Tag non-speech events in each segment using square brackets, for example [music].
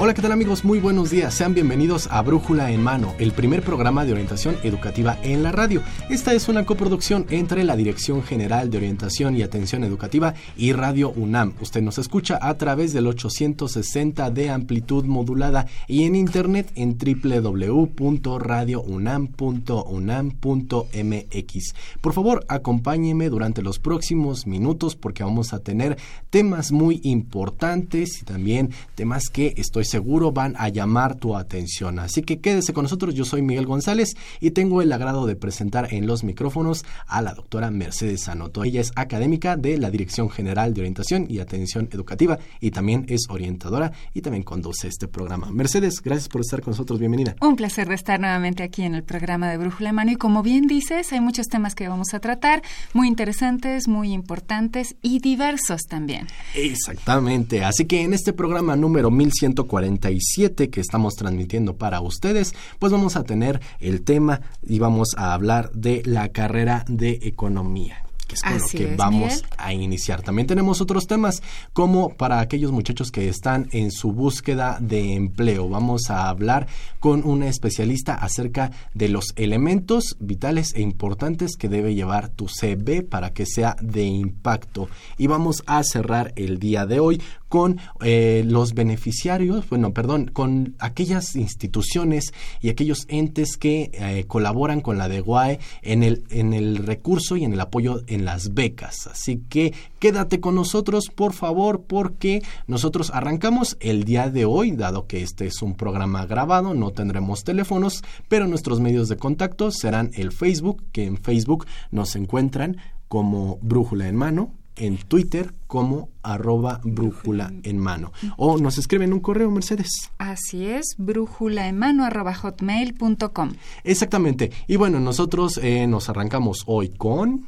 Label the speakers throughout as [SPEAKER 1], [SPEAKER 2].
[SPEAKER 1] Hola, ¿qué tal amigos? Muy buenos días. Sean bienvenidos a Brújula en Mano, el primer programa de orientación educativa en la radio. Esta es una coproducción entre la Dirección General de Orientación y Atención Educativa y Radio UNAM. Usted nos escucha a través del 860 de amplitud modulada y en internet en www.radiounam.unam.mx. Por favor, acompáñeme durante los próximos minutos porque vamos a tener temas muy importantes y también temas que estoy seguro van a llamar tu atención. Así que quédese con nosotros, yo soy Miguel González y tengo el agrado de presentar en los micrófonos a la doctora Mercedes Anoto. Ella es académica de la Dirección General de Orientación y Atención Educativa y también es orientadora y también conduce este programa. Mercedes, gracias por estar con nosotros, bienvenida.
[SPEAKER 2] Un placer de estar nuevamente aquí en el programa de Brújula Mano y como bien dices, hay muchos temas que vamos a tratar, muy interesantes, muy importantes y diversos también.
[SPEAKER 1] Exactamente, así que en este programa número 1140 47 que estamos transmitiendo para ustedes, pues vamos a tener el tema y vamos a hablar de la carrera de economía que es con lo que vamos a iniciar. También tenemos otros temas, como para aquellos muchachos que están en su búsqueda de empleo. Vamos a hablar con una especialista acerca de los elementos vitales e importantes que debe llevar tu CV para que sea de impacto. Y vamos a cerrar el día de hoy con eh, los beneficiarios, bueno, perdón, con aquellas instituciones y aquellos entes que eh, colaboran con la DEGUAE en el, en el recurso y en el apoyo en las becas. Así que quédate con nosotros, por favor, porque nosotros arrancamos el día de hoy, dado que este es un programa grabado, no tendremos teléfonos, pero nuestros medios de contacto serán el Facebook, que en Facebook nos encuentran como Brújula en Mano, en Twitter como arroba brújula en mano. O nos escriben un correo, Mercedes.
[SPEAKER 2] Así es, brújula en mano arroba hotmail.com.
[SPEAKER 1] Exactamente. Y bueno, nosotros eh, nos arrancamos hoy con...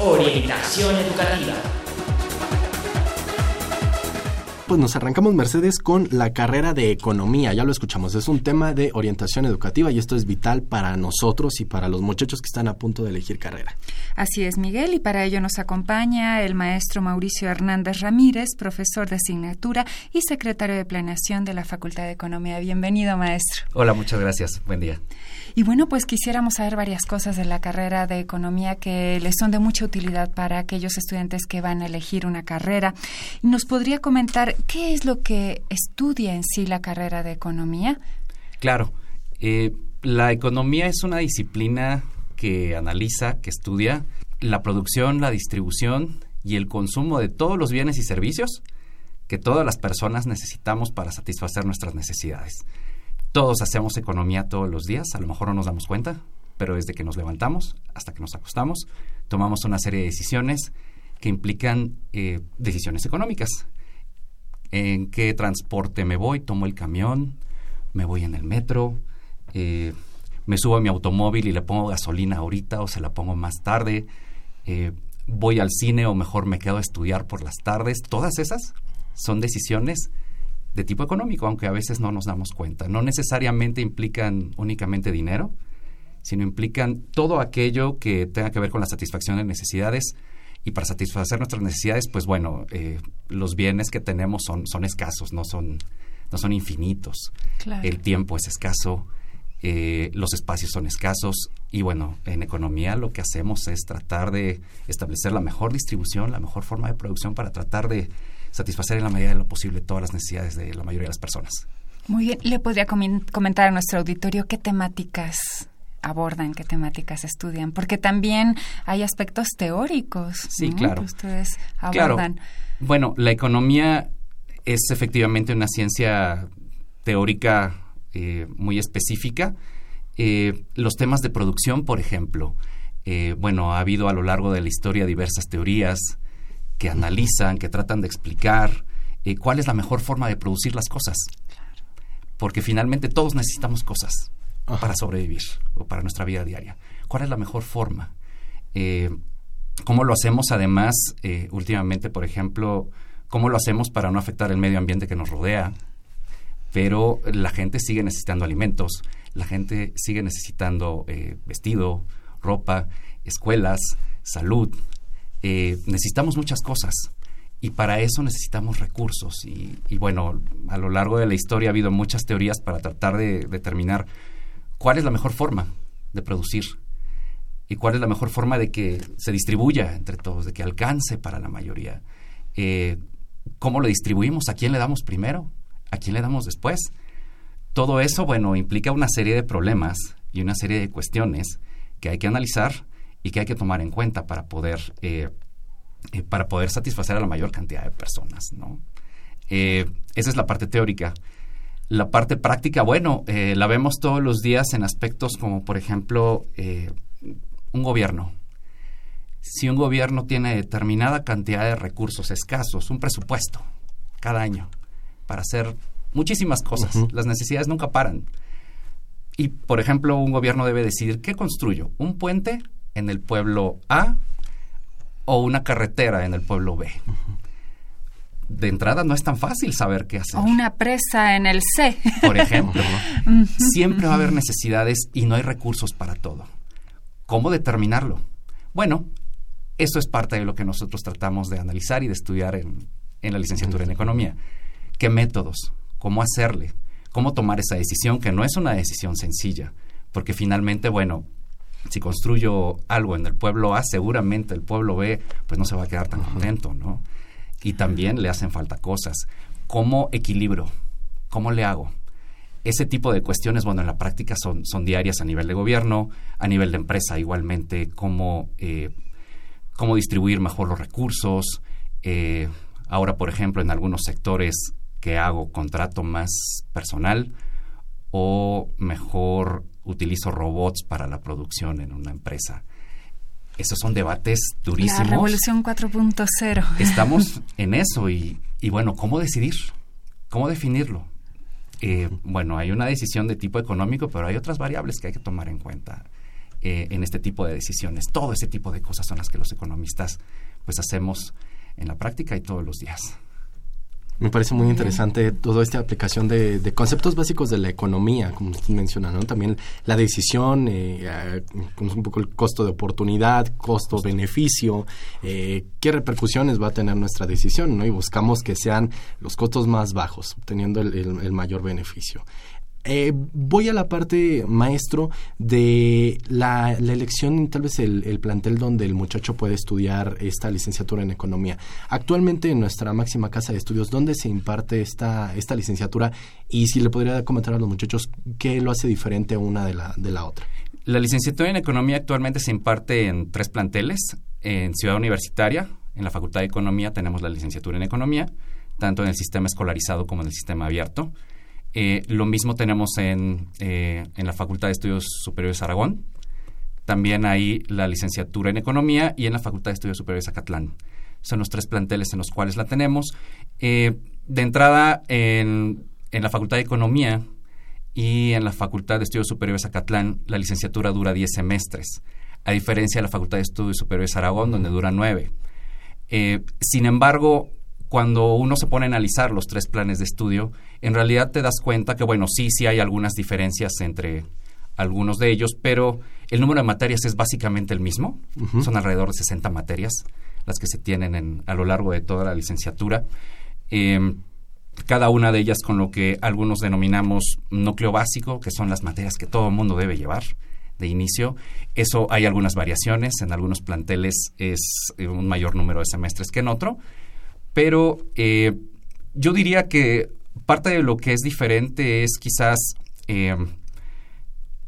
[SPEAKER 3] Orientación educativa.
[SPEAKER 1] Pues nos arrancamos, Mercedes, con la carrera de economía. Ya lo escuchamos, es un tema de orientación educativa y esto es vital para nosotros y para los muchachos que están a punto de elegir carrera.
[SPEAKER 2] Así es, Miguel, y para ello nos acompaña el maestro Mauricio Hernández Ramírez, profesor de asignatura y secretario de planeación de la Facultad de Economía. Bienvenido, maestro.
[SPEAKER 4] Hola, muchas gracias. Buen día.
[SPEAKER 2] Y bueno, pues quisiéramos saber varias cosas de la carrera de economía que les son de mucha utilidad para aquellos estudiantes que van a elegir una carrera. ¿Nos podría comentar qué es lo que estudia en sí la carrera de economía?
[SPEAKER 4] Claro. Eh, la economía es una disciplina que analiza, que estudia la producción, la distribución y el consumo de todos los bienes y servicios que todas las personas necesitamos para satisfacer nuestras necesidades. Todos hacemos economía todos los días, a lo mejor no nos damos cuenta, pero desde que nos levantamos hasta que nos acostamos, tomamos una serie de decisiones que implican eh, decisiones económicas. ¿En qué transporte me voy? ¿Tomo el camión? ¿Me voy en el metro? Eh, ¿Me subo a mi automóvil y le pongo gasolina ahorita o se la pongo más tarde? Eh, ¿Voy al cine o mejor me quedo a estudiar por las tardes? Todas esas son decisiones de tipo económico, aunque a veces no nos damos cuenta. No necesariamente implican únicamente dinero, sino implican todo aquello que tenga que ver con la satisfacción de necesidades. Y para satisfacer nuestras necesidades, pues bueno, eh, los bienes que tenemos son, son escasos, no son, no son infinitos. El tiempo es escaso, eh, los espacios son escasos y bueno, en economía lo que hacemos es tratar de establecer la mejor distribución, la mejor forma de producción para tratar de satisfacer en la medida de lo posible todas las necesidades de la mayoría de las personas.
[SPEAKER 2] Muy bien, ¿le podría comentar a nuestro auditorio qué temáticas abordan, qué temáticas estudian, porque también hay aspectos teóricos
[SPEAKER 4] sí, claro.
[SPEAKER 2] que ustedes abordan.
[SPEAKER 4] Bueno, la economía es efectivamente una ciencia teórica eh, muy específica. Eh, los temas de producción, por ejemplo, eh, bueno, ha habido a lo largo de la historia diversas teorías que analizan, que tratan de explicar cuál es la mejor forma de producir las cosas. Porque finalmente todos necesitamos cosas para sobrevivir o para nuestra vida diaria. ¿Cuál es la mejor forma? ¿Cómo lo hacemos además últimamente, por ejemplo, cómo lo hacemos para no afectar el medio ambiente que nos rodea, pero la gente sigue necesitando alimentos, la gente sigue necesitando eh, vestido, ropa, escuelas, salud. Eh, necesitamos muchas cosas y para eso necesitamos recursos. Y, bueno, a lo largo de la historia ha habido muchas teorías para tratar de determinar cuál es la mejor forma de producir y cuál es la mejor forma de que se distribuya entre todos, de que alcance para la mayoría. Eh, ¿Cómo lo distribuimos? ¿A quién le damos primero? ¿A quién le damos después? Todo eso, bueno, implica una serie de problemas y una serie de cuestiones que hay que analizar y que hay que tomar en cuenta para poder, eh, eh, para poder satisfacer a la mayor cantidad de personas, ¿no? Eh, esa es la parte teórica. La parte práctica, bueno, la vemos todos los días en aspectos como, por ejemplo, un gobierno si un gobierno tiene determinada cantidad de recursos escasos, un presupuesto cada año para hacer muchísimas cosas, las necesidades nunca paran. Y, por ejemplo, un gobierno debe decidir qué construyo, un puente en el pueblo A o una carretera en el pueblo B. De entrada no es tan fácil saber qué hacer.
[SPEAKER 2] O una presa en el C.
[SPEAKER 4] Por ejemplo. [laughs] Siempre va a haber necesidades y no hay recursos para todo. ¿Cómo determinarlo? Bueno, eso es parte de lo que nosotros tratamos de analizar y de estudiar en, la licenciatura en economía. ¿Qué métodos? ¿Cómo hacerle? ¿Cómo tomar esa decisión? Que no es una decisión sencilla, porque finalmente, bueno, si construyo algo en el pueblo A, seguramente el pueblo B pues no se va a quedar tan contento, ¿no? Y también le hacen falta cosas. ¿Cómo equilibro? ¿Cómo le hago? Ese tipo de cuestiones, bueno, en la práctica son, son diarias a nivel de gobierno, a nivel de empresa igualmente, cómo eh, cómo distribuir mejor los recursos. Eh, ahora, por ejemplo, en algunos sectores que hago contrato más personal o mejor utilizo robots para la producción en una empresa. Esos son debates durísimos.
[SPEAKER 2] La revolución 4.0.
[SPEAKER 4] Estamos [laughs] en eso y, y, bueno, ¿cómo decidir? ¿Cómo definirlo? Eh, bueno, hay una decisión de tipo económico, pero hay otras variables que hay que tomar en cuenta. Eh, en este tipo de decisiones. Todo ese tipo de cosas son las que los economistas pues hacemos en la práctica y todos los días.
[SPEAKER 1] Me parece muy interesante toda esta aplicación de, conceptos básicos de la economía, como usted menciona, ¿no? También la decisión, eh, un poco el costo de oportunidad, costo-beneficio, eh, qué repercusiones va a tener nuestra decisión, ¿no? Y buscamos que sean los costos más bajos, obteniendo el mayor beneficio. Eh, voy a la parte, maestro, de la, elección, tal vez el, plantel donde el muchacho puede estudiar esta licenciatura en economía. Actualmente en nuestra máxima casa de estudios, ¿dónde se imparte esta, esta licenciatura? Y si le podría comentar a los muchachos qué lo hace diferente una de la, de la otra.
[SPEAKER 4] La licenciatura en economía actualmente se imparte en tres planteles. En Ciudad Universitaria, en la Facultad de Economía, tenemos la licenciatura en economía, tanto en el sistema escolarizado como en el sistema abierto. Eh, lo mismo tenemos en, eh, en la Facultad de Estudios Superiores Aragón. También hay la licenciatura en Economía y en la Facultad de Estudios Superiores Acatlán. Son los tres planteles en los cuales la tenemos. Eh, de entrada, en, en la Facultad de Economía y en la Facultad de Estudios Superiores Acatlán, la licenciatura dura 10 semestres, a diferencia de la Facultad de Estudios Superiores Aragón, donde dura 9. sin embargo, cuando uno se pone a analizar los tres planes de estudio, en realidad te das cuenta que, bueno, sí, sí hay algunas diferencias entre algunos de ellos, pero el número de materias es básicamente el mismo. Son alrededor de 60 materias las que se tienen a lo largo de toda la licenciatura. Em, cada una de ellas con lo que algunos denominamos núcleo básico, que son las materias que todo el mundo debe llevar de inicio. Eso hay algunas variaciones, en algunos planteles es eh, un mayor número de semestres que en otro, pero eh, yo diría que parte de lo que es diferente es quizás eh,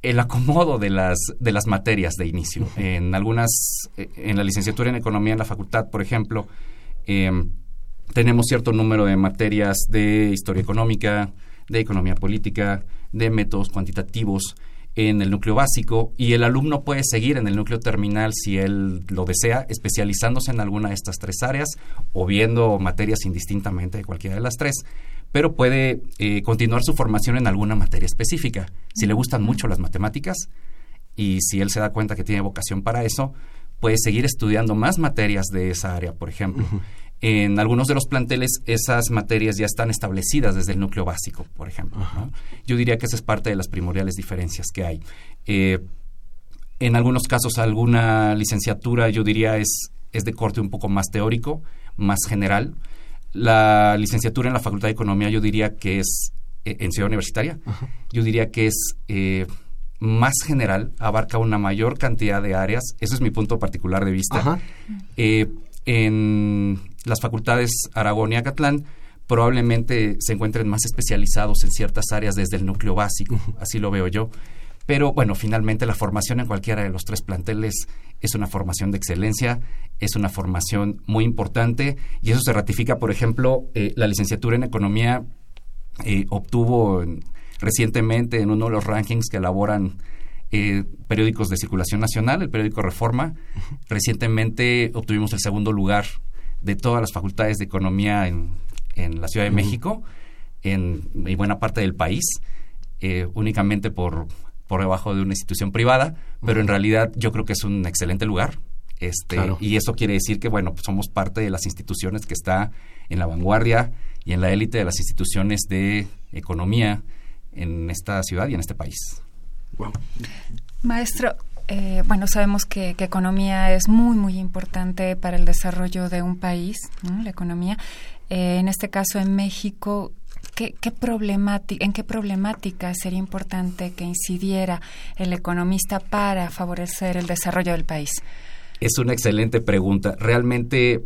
[SPEAKER 4] el acomodo de las, de las materias de inicio. En algunas, eh, en la licenciatura en Economía en la facultad, por ejemplo, em, tenemos cierto número de materias de historia económica, de economía política, de métodos cuantitativos en el núcleo básico y el alumno puede seguir en el núcleo terminal si él lo desea, especializándose en alguna de estas tres áreas o viendo materias indistintamente de cualquiera de las tres pero puede eh, continuar su formación en alguna materia específica. Si le gustan mucho las matemáticas y si él se da cuenta que tiene vocación para eso, puede seguir estudiando más materias de esa área, por ejemplo. En algunos de los planteles esas materias ya están establecidas desde el núcleo básico, por ejemplo. Yo diría que esa es parte de las primordiales diferencias que hay. Eh, en algunos casos alguna licenciatura yo diría es, es de corte un poco más teórico, más general. La licenciatura en la Facultad de Economía yo diría que es, eh, en Ciudad Universitaria, yo diría que es eh, más general, abarca una mayor cantidad de áreas, ese es mi punto particular de vista. Eh, en las facultades Aragón y Acatlán probablemente se encuentren más especializados en ciertas áreas desde el núcleo básico, así lo veo yo. Pero bueno, finalmente la formación en cualquiera de los tres planteles es una formación de excelencia, es una formación muy importante y eso se ratifica, por ejemplo, eh, la licenciatura en economía eh, obtuvo recientemente en uno de los rankings que elaboran eh, periódicos de circulación nacional, el periódico Reforma. Recientemente obtuvimos el segundo lugar de todas las facultades de economía en, la Ciudad de México en, y buena parte del país, únicamente por por debajo de una institución privada, pero en realidad yo creo que es un excelente lugar. Este, Y eso quiere decir que, bueno, pues somos parte de las instituciones que está en la vanguardia y en la élite de las instituciones de economía en esta ciudad y en este país.
[SPEAKER 2] Maestro, eh, bueno, sabemos que, economía es muy, muy importante para el desarrollo de un país, la economía. Eh, en este caso, en México, ¿Qué, ¿En qué problemática sería importante que incidiera el economista para favorecer el desarrollo del país?
[SPEAKER 4] Es una excelente pregunta. Realmente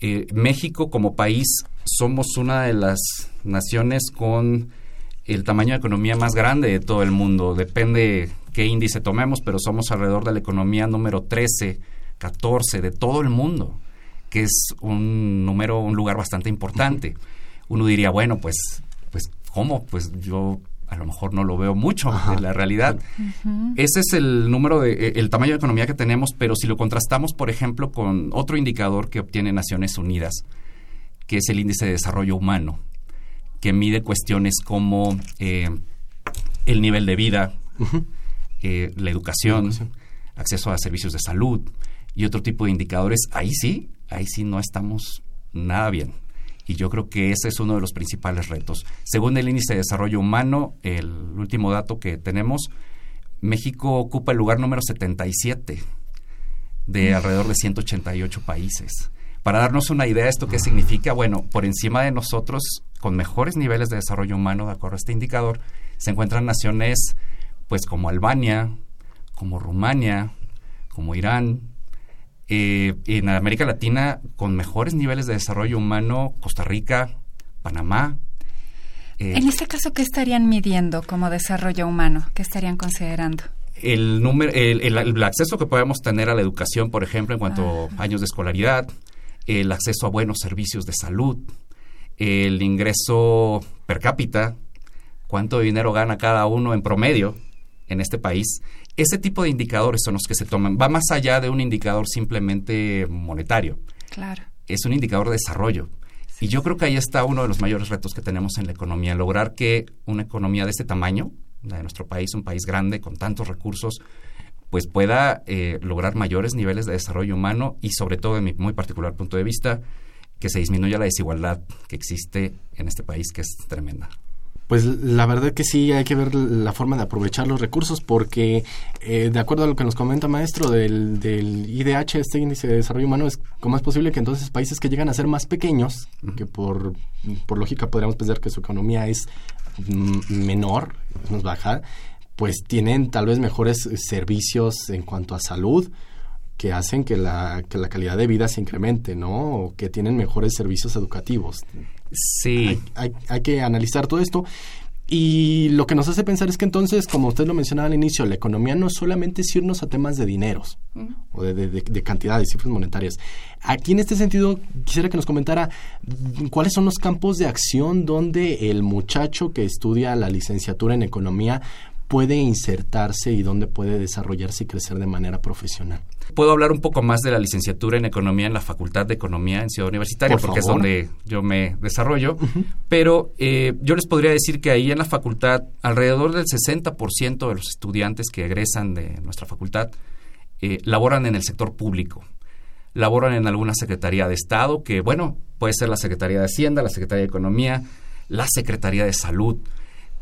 [SPEAKER 4] eh, México como país somos una de las naciones con el tamaño de economía más grande de todo el mundo. Depende qué índice tomemos, pero somos alrededor de la economía número 13, 14 de todo el mundo, que es un número, un lugar bastante importante uno diría, bueno, pues, pues, ¿cómo? Pues yo a lo mejor no lo veo mucho en la realidad. Ese es el número de, eh, el tamaño de economía que tenemos, pero si lo contrastamos, por ejemplo, con otro indicador que obtiene Naciones Unidas, que es el índice de desarrollo humano, que mide cuestiones como eh, el nivel de vida, eh, la educación, acceso a servicios de salud y otro tipo de indicadores, ahí sí, ahí sí no estamos nada bien. Y yo creo que ese es uno de los principales retos. Según el índice de desarrollo humano, el último dato que tenemos, México ocupa el lugar número 77 de alrededor de 188 países. Para darnos una idea de esto qué significa, bueno, por encima de nosotros, con mejores niveles de desarrollo humano, de acuerdo a este indicador, se encuentran naciones pues como Albania, como Rumania, como Irán, eh, en América Latina, con mejores niveles de desarrollo humano, Costa Rica, Panamá.
[SPEAKER 2] Eh, en este caso, ¿qué estarían midiendo como desarrollo humano? ¿Qué estarían considerando?
[SPEAKER 4] El, número, el, acceso que podemos tener a la educación, por ejemplo, en cuanto a años de escolaridad, el acceso a buenos servicios de salud, el ingreso per cápita, cuánto dinero gana cada uno en promedio en este país, ese tipo de indicadores son los que se toman. Va más allá de un indicador simplemente monetario.
[SPEAKER 2] Claro.
[SPEAKER 4] Es un indicador de desarrollo. Y yo creo que ahí está uno de los mayores retos que tenemos en la economía, lograr que una economía de este tamaño, la de nuestro país, un país grande con tantos recursos, pues pueda eh, lograr mayores niveles de desarrollo humano y sobre todo, en mi muy particular punto de vista, que se disminuya la desigualdad que existe en este país, que es tremenda.
[SPEAKER 1] Pues la verdad que sí, hay que ver la forma de aprovechar los recursos porque, eh, de acuerdo a lo que nos comenta maestro del, del IDH, este índice de desarrollo humano, es como es posible que entonces países que llegan a ser más pequeños, que por, por lógica podríamos pensar que su economía es menor, es más baja, pues tienen tal vez mejores servicios en cuanto a salud, que hacen que la, que la calidad de vida se incremente, ¿no? O que tienen mejores servicios educativos.
[SPEAKER 4] Sí.
[SPEAKER 1] Hay, hay, que analizar todo esto. Y lo que nos hace pensar es que entonces, como usted lo mencionaba al inicio, la economía no solamente es irnos a temas de dineros o de, de, de, cantidades, cifras monetarias. Aquí en este sentido, quisiera que nos comentara cuáles son los campos de acción donde el muchacho que estudia la licenciatura en economía puede insertarse y dónde puede desarrollarse y crecer de manera profesional.
[SPEAKER 4] Puedo hablar un poco más de la licenciatura en Economía en la Facultad de Economía en Ciudad Universitaria,
[SPEAKER 1] Por
[SPEAKER 4] porque
[SPEAKER 1] favor.
[SPEAKER 4] es donde yo me desarrollo. Pero eh, yo les podría decir que ahí en la facultad, alrededor del 60% de los estudiantes que egresan de nuestra facultad eh, laboran en el sector público. Laboran en alguna Secretaría de Estado, que bueno, puede ser la Secretaría de Hacienda, la Secretaría de Economía, la Secretaría de Salud,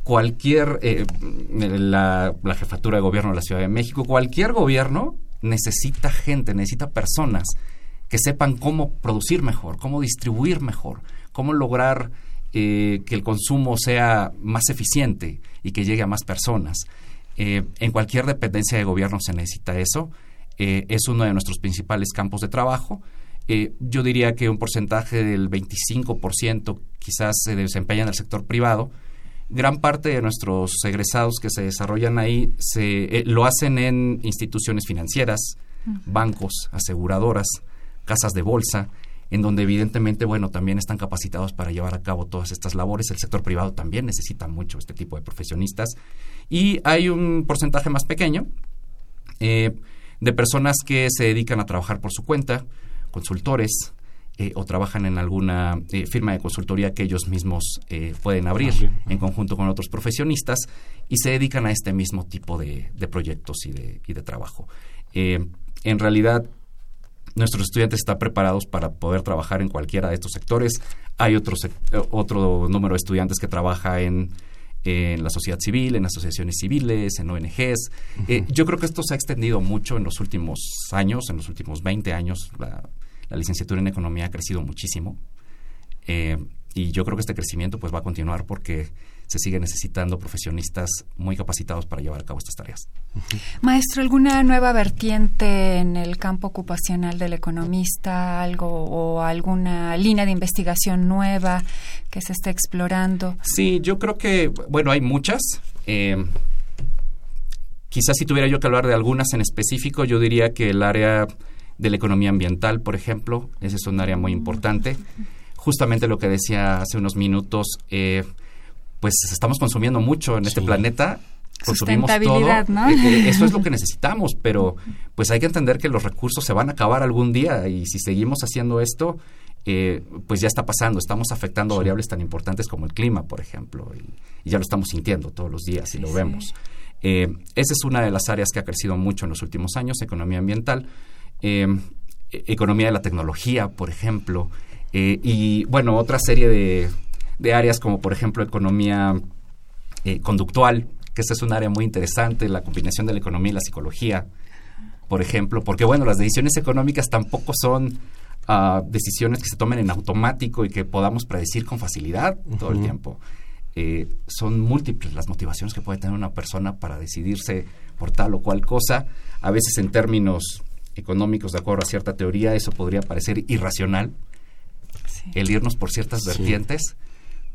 [SPEAKER 4] cualquier, eh, la, la jefatura de gobierno de la Ciudad de México, cualquier gobierno necesita gente, necesita personas que sepan cómo producir mejor, cómo distribuir mejor, cómo lograr eh, que el consumo sea más eficiente y que llegue a más personas. Eh, en cualquier dependencia de gobierno se necesita eso. Eh, es uno de nuestros principales campos de trabajo. Yo diría que un porcentaje del 25% quizás se desempeña en el sector privado. Gran parte de nuestros egresados que se desarrollan ahí se, eh, lo hacen en instituciones financieras, bancos, aseguradoras, casas de bolsa, en donde evidentemente, bueno, también están capacitados para llevar a cabo todas estas labores. El sector privado también necesita mucho este tipo de profesionistas. Y hay un porcentaje más pequeño eh, de personas que se dedican a trabajar por su cuenta, consultores, eh, o trabajan en alguna eh, firma de consultoría que ellos mismos eh, pueden abrir en conjunto con otros profesionistas y se dedican a este mismo tipo de, de proyectos y de, y de trabajo. En realidad, nuestros estudiantes están preparados para poder trabajar en cualquiera de estos sectores. Hay otro, otro número de estudiantes que trabaja en, en la sociedad civil, en asociaciones civiles, en ONGs. Yo creo que esto se ha extendido mucho en los últimos años, en los últimos 20 años. La, la licenciatura en economía ha crecido muchísimo. Eh, y yo creo que este crecimiento pues va a continuar porque se sigue necesitando profesionistas muy capacitados para llevar a cabo estas tareas.
[SPEAKER 2] Maestro, ¿alguna nueva vertiente en el campo ocupacional del economista, algo o alguna línea de investigación nueva que se esté explorando?
[SPEAKER 4] Sí, yo creo que, bueno, hay muchas. Eh, quizás si tuviera yo que hablar de algunas en específico, yo diría que el área de la economía ambiental, por ejemplo, ese es un área muy importante. Justamente lo que decía hace unos minutos, eh, pues estamos consumiendo mucho en este planeta. Consumimos todo.
[SPEAKER 2] ¿no?
[SPEAKER 4] Eh, eh, eso es lo que necesitamos, pero pues hay que entender que los recursos se van a acabar algún día y si seguimos haciendo esto, eh, pues ya está pasando. Estamos afectando variables tan importantes como el clima, por ejemplo, y, y ya lo estamos sintiendo todos los días y lo vemos. Eh, esa es una de las áreas que ha crecido mucho en los últimos años, economía ambiental, eh, economía de la tecnología, por ejemplo, eh, y bueno, otra serie de, de áreas como por ejemplo economía eh, conductual, que esta es un área muy interesante, la combinación de la economía y la psicología, por ejemplo, porque bueno, las decisiones económicas tampoco son ah, decisiones que se tomen en automático y que podamos predecir con facilidad todo el tiempo. Eh, son múltiples las motivaciones que puede tener una persona para decidirse por tal o cual cosa. A veces en términos económicos, de acuerdo a cierta teoría, eso podría parecer irracional,
[SPEAKER 2] Sí.
[SPEAKER 4] el irnos por ciertas
[SPEAKER 1] Sí.
[SPEAKER 4] vertientes,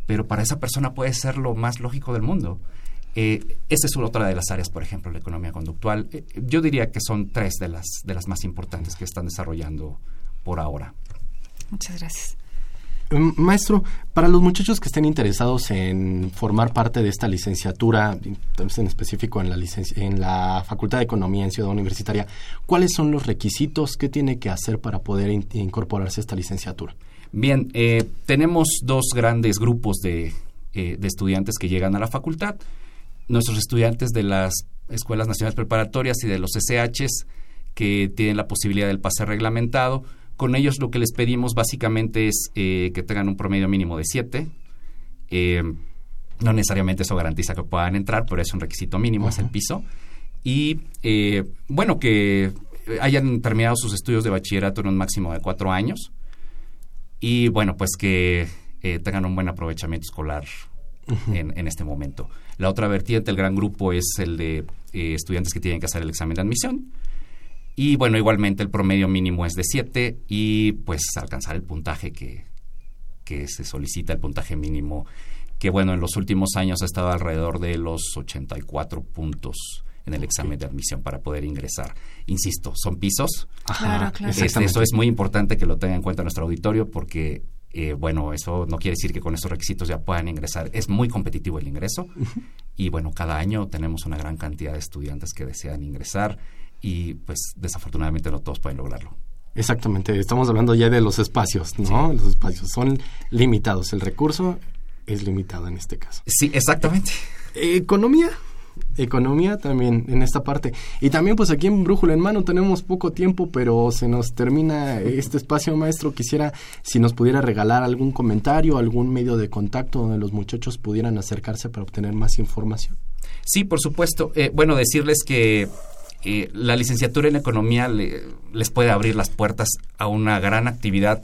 [SPEAKER 4] pero para esa persona puede ser lo más lógico del mundo. Eh, esa es otra de las áreas, por ejemplo, la economía conductual. Eh, yo diría que son tres de las, de las más importantes que están desarrollando por ahora.
[SPEAKER 2] Muchas gracias.
[SPEAKER 1] Mm, Maestro, para los muchachos que estén interesados en formar parte de esta licenciatura, en específico en la, Facultad de Economía en Ciudad Universitaria, ¿cuáles son los requisitos que tiene que hacer para poder in- incorporarse a esta licenciatura?
[SPEAKER 4] Bien, eh, tenemos dos grandes grupos de, eh, de estudiantes que llegan a la facultad. Nuestros estudiantes de las escuelas nacionales preparatorias y de los SHs que tienen la posibilidad del pase reglamentado. Con ellos lo que les pedimos básicamente es eh, que tengan un promedio mínimo de 7. no necesariamente eso garantiza que puedan entrar, pero es un requisito mínimo, es el piso. Y eh, bueno, que hayan terminado sus estudios de bachillerato en un máximo de cuatro años y bueno, pues que eh, tengan un buen aprovechamiento escolar en, en este momento. La otra vertiente, el gran grupo, es el de eh, estudiantes que tienen que hacer el examen de admisión. Y bueno, igualmente el promedio mínimo es de 7 y pues alcanzar el puntaje que, que se solicita, el puntaje mínimo que bueno, en los últimos años ha estado alrededor de los 84 puntos en el examen de admisión para poder ingresar. Insisto, son pisos.
[SPEAKER 2] Claro, claro.
[SPEAKER 4] Este, eso es muy importante que lo tenga en cuenta nuestro auditorio porque, eh, bueno, eso no quiere decir que con esos requisitos ya puedan ingresar. Es muy competitivo el ingreso y, bueno, cada año tenemos una gran cantidad de estudiantes que desean ingresar y, pues, desafortunadamente no todos pueden lograrlo.
[SPEAKER 1] Exactamente, estamos hablando ya de los espacios, ¿no? Los espacios son limitados, el recurso es limitado en este caso.
[SPEAKER 4] Sí, exactamente.
[SPEAKER 1] Economía, economía también en esta parte. Y también pues aquí en Brújula en Mano tenemos poco tiempo, pero se nos termina este espacio, maestro. Quisiera si nos pudiera regalar algún comentario, algún medio de contacto donde los muchachos pudieran acercarse para obtener más información.
[SPEAKER 4] Sí, por supuesto. Eh, bueno, decirles que eh, la licenciatura en economía le- les puede abrir las puertas a una gran actividad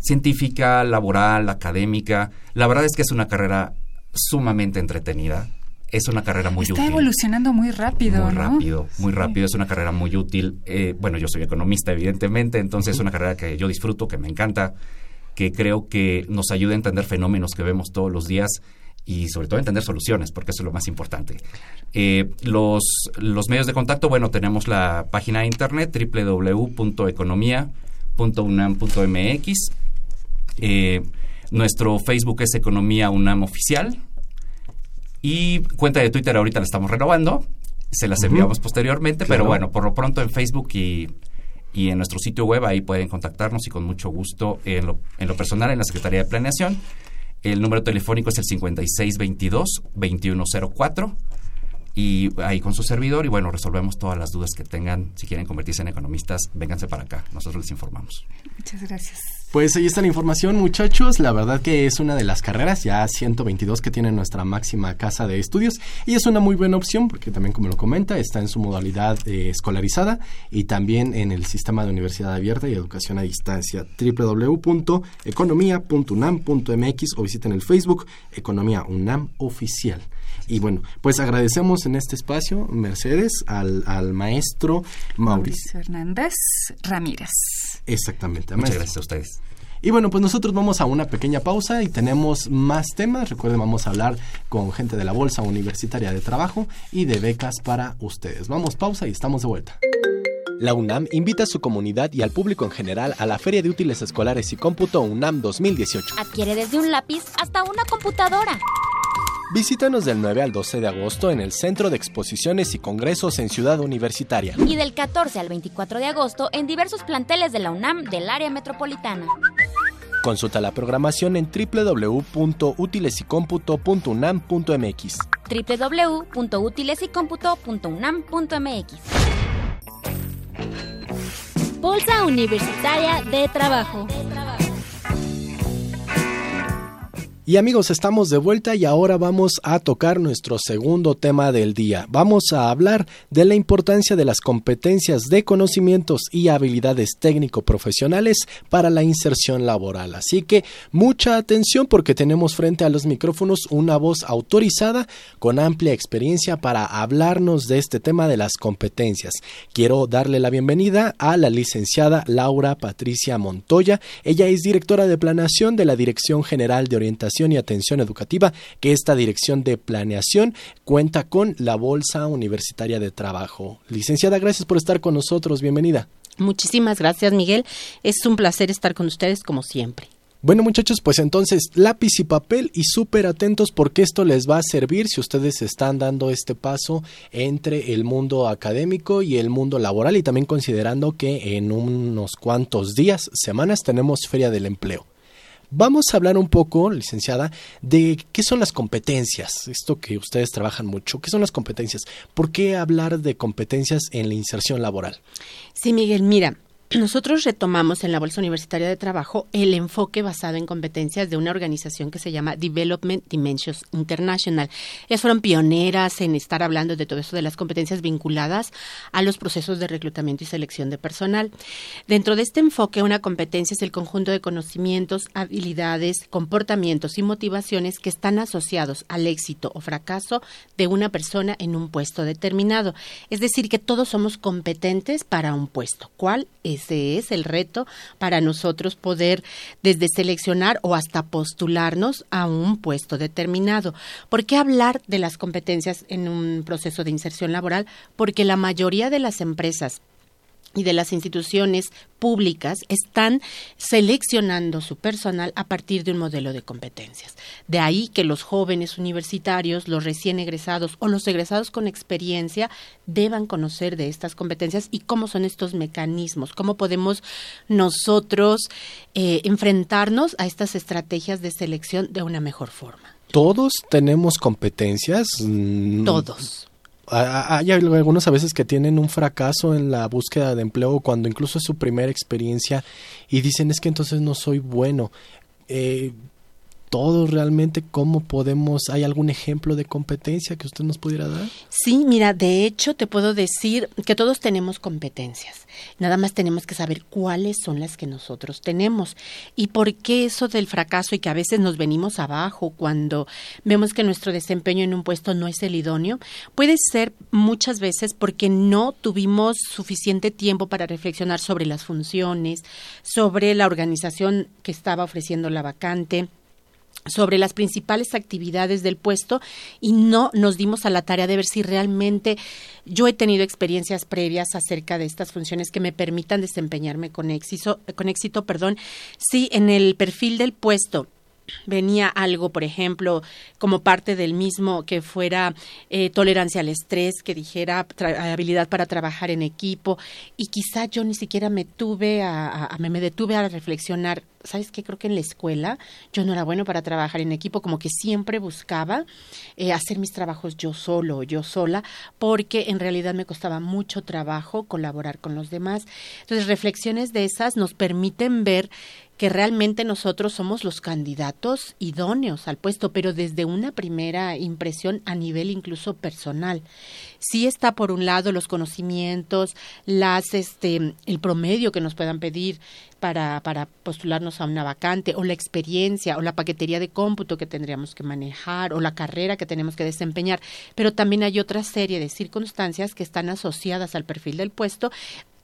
[SPEAKER 4] científica, laboral, académica. La verdad es que es una carrera sumamente entretenida. Es una carrera muy
[SPEAKER 2] Está
[SPEAKER 4] útil.
[SPEAKER 2] evolucionando muy rápido,
[SPEAKER 4] muy
[SPEAKER 2] ¿no?
[SPEAKER 4] rápido, muy
[SPEAKER 2] Sí.
[SPEAKER 4] rápido. Es una carrera muy útil. Eh, bueno, yo soy economista, evidentemente, entonces es una carrera que yo disfruto, que me encanta, que creo que nos ayuda a entender fenómenos que vemos todos los días y sobre todo entender soluciones, porque eso es lo más importante. Eh, los, los medios de contacto, bueno, tenemos la página de internet www.economía.unam.mx. Eh, nuestro Facebook es Economía UNAM Oficial. Y cuenta de Twitter ahorita la estamos renovando. Se las enviamos posteriormente,
[SPEAKER 1] Claro.
[SPEAKER 4] pero bueno, por lo pronto en Facebook y, y en nuestro sitio web ahí pueden contactarnos y con mucho gusto en lo, en lo personal en la Secretaría de Planeación. El número telefónico es el 5622-2104 y ahí con su servidor y bueno, resolvemos todas las dudas que tengan. Si quieren convertirse en economistas, vénganse para acá. Nosotros les informamos.
[SPEAKER 2] Muchas gracias.
[SPEAKER 1] Pues ahí está la información, muchachos. La verdad que es una de las carreras, ya 122 que tiene nuestra máxima casa de estudios. Y es una muy buena opción porque también, como lo comenta, está en su modalidad eh, escolarizada y también en el sistema de universidad abierta y educación a distancia. www.economía.unam.mx o visiten el Facebook Economía UNAM Oficial. Y bueno, pues agradecemos en este espacio, Mercedes, al, al maestro Mauricio.
[SPEAKER 2] Mauricio Hernández Ramírez.
[SPEAKER 1] Exactamente.
[SPEAKER 4] Muchas
[SPEAKER 1] maestro.
[SPEAKER 4] gracias a ustedes.
[SPEAKER 1] Y bueno, pues nosotros vamos a una pequeña pausa y tenemos más temas. Recuerden, vamos a hablar con gente de la Bolsa Universitaria de Trabajo y de becas para ustedes. Vamos, pausa y estamos de vuelta.
[SPEAKER 5] La UNAM invita a su comunidad y al público en general a la Feria de Útiles Escolares y Cómputo UNAM 2018.
[SPEAKER 6] Adquiere desde un lápiz hasta una computadora.
[SPEAKER 5] Visítanos del 9 al 12 de agosto en el Centro de Exposiciones y Congresos en Ciudad Universitaria.
[SPEAKER 6] Y del 14 al 24 de agosto en diversos planteles de la UNAM del área metropolitana.
[SPEAKER 5] Consulta la programación en www.utilesycomputo.unam.mx.
[SPEAKER 6] www.utilesycomputo.unam.mx. Bolsa Universitaria de Trabajo.
[SPEAKER 5] Y amigos, estamos de vuelta y ahora vamos a tocar nuestro segundo tema del día. Vamos a hablar de la importancia de las competencias de conocimientos y habilidades técnico-profesionales para la inserción laboral. Así que mucha atención porque tenemos frente a los micrófonos una voz autorizada con amplia experiencia para hablarnos de este tema de las competencias. Quiero darle la bienvenida a la licenciada Laura Patricia Montoya. Ella es directora de planeación de la Dirección General de Orientación y Atención Educativa, que esta dirección de planeación cuenta con la Bolsa Universitaria de Trabajo. Licenciada, gracias por estar con nosotros. Bienvenida.
[SPEAKER 7] Muchísimas gracias, Miguel. Es un placer estar con ustedes como siempre.
[SPEAKER 5] Bueno muchachos, pues entonces lápiz y papel y súper atentos porque esto les va a servir si ustedes están dando este paso entre el mundo académico y el mundo laboral y también considerando que en unos cuantos días, semanas tenemos Feria del Empleo. Vamos a hablar un poco, licenciada, de qué son las competencias, esto que ustedes trabajan mucho, qué son las competencias, por qué hablar de competencias en la inserción laboral.
[SPEAKER 7] Sí, Miguel, mira, [clears throat] nosotros retomamos en la Bolsa Universitaria de Trabajo el enfoque basado en competencias de una organización que se llama Development Dimensions International. Ellas fueron pioneras en estar hablando de todo eso de las competencias vinculadas a los procesos de reclutamiento y selección de personal. Dentro de este enfoque, una competencia es el conjunto de conocimientos, habilidades, comportamientos y motivaciones que están asociados al éxito o fracaso de una persona en un puesto determinado. Es decir, que todos somos competentes para un puesto. ¿Cuál es ese es el reto para nosotros poder desde seleccionar o hasta postularnos a un puesto determinado. ¿Por qué hablar de las competencias en un proceso de inserción laboral? Porque la mayoría de las empresas y de las instituciones públicas están seleccionando su personal a partir de un modelo de competencias. De ahí que los jóvenes universitarios, los recién egresados o los egresados con experiencia deban conocer de estas competencias y cómo son estos mecanismos, cómo podemos nosotros eh, enfrentarnos a estas estrategias de selección de una mejor forma.
[SPEAKER 1] ¿Todos tenemos competencias?
[SPEAKER 7] Mm. Todos
[SPEAKER 1] hay algunos a veces que tienen un fracaso en la búsqueda de empleo cuando incluso es su primera experiencia y dicen es que entonces no soy bueno. Eh, todos realmente cómo podemos, ¿hay algún ejemplo de competencia que usted nos pudiera dar?
[SPEAKER 7] Sí, mira, de hecho te puedo decir que todos tenemos competencias, nada más tenemos que saber cuáles son las que nosotros tenemos y por qué eso del fracaso y que a veces nos venimos abajo cuando vemos que nuestro desempeño en un puesto no es el idóneo, puede ser muchas veces porque no tuvimos suficiente tiempo para reflexionar sobre las funciones, sobre la organización que estaba ofreciendo la vacante, sobre las principales actividades del puesto y no nos dimos a la tarea de ver si realmente yo he tenido experiencias previas acerca de estas funciones que me permitan desempeñarme con éxito, con éxito, perdón, si en el perfil del puesto venía algo, por ejemplo, como parte del mismo que fuera eh, tolerancia al estrés, que dijera habilidad para trabajar en equipo, y quizá yo ni siquiera me tuve a, a, me detuve a reflexionar. ¿Sabes qué? Creo que en la escuela yo no era bueno para trabajar en equipo, como que siempre buscaba eh, hacer mis trabajos yo solo, yo sola, porque en realidad me costaba mucho trabajo colaborar con los demás. Entonces, reflexiones de esas nos permiten ver que realmente nosotros somos los candidatos idóneos al puesto, pero desde una primera impresión a nivel incluso personal. Sí está por un lado los conocimientos, las este el promedio que nos puedan pedir para, para postularnos a una vacante, o la experiencia, o la paquetería de cómputo que tendríamos que manejar, o la carrera que tenemos que desempeñar. Pero también hay otra serie de circunstancias que están asociadas al perfil del puesto,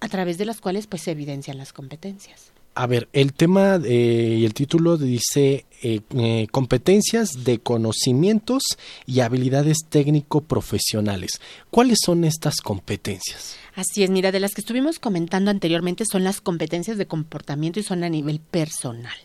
[SPEAKER 7] a través de las cuales pues se evidencian las competencias.
[SPEAKER 1] A ver, el tema y el título dice eh, eh, competencias de conocimientos y habilidades técnico-profesionales. ¿Cuáles son estas competencias?
[SPEAKER 7] Así es, mira, de las que estuvimos comentando anteriormente son las competencias de comportamiento y son a nivel personal.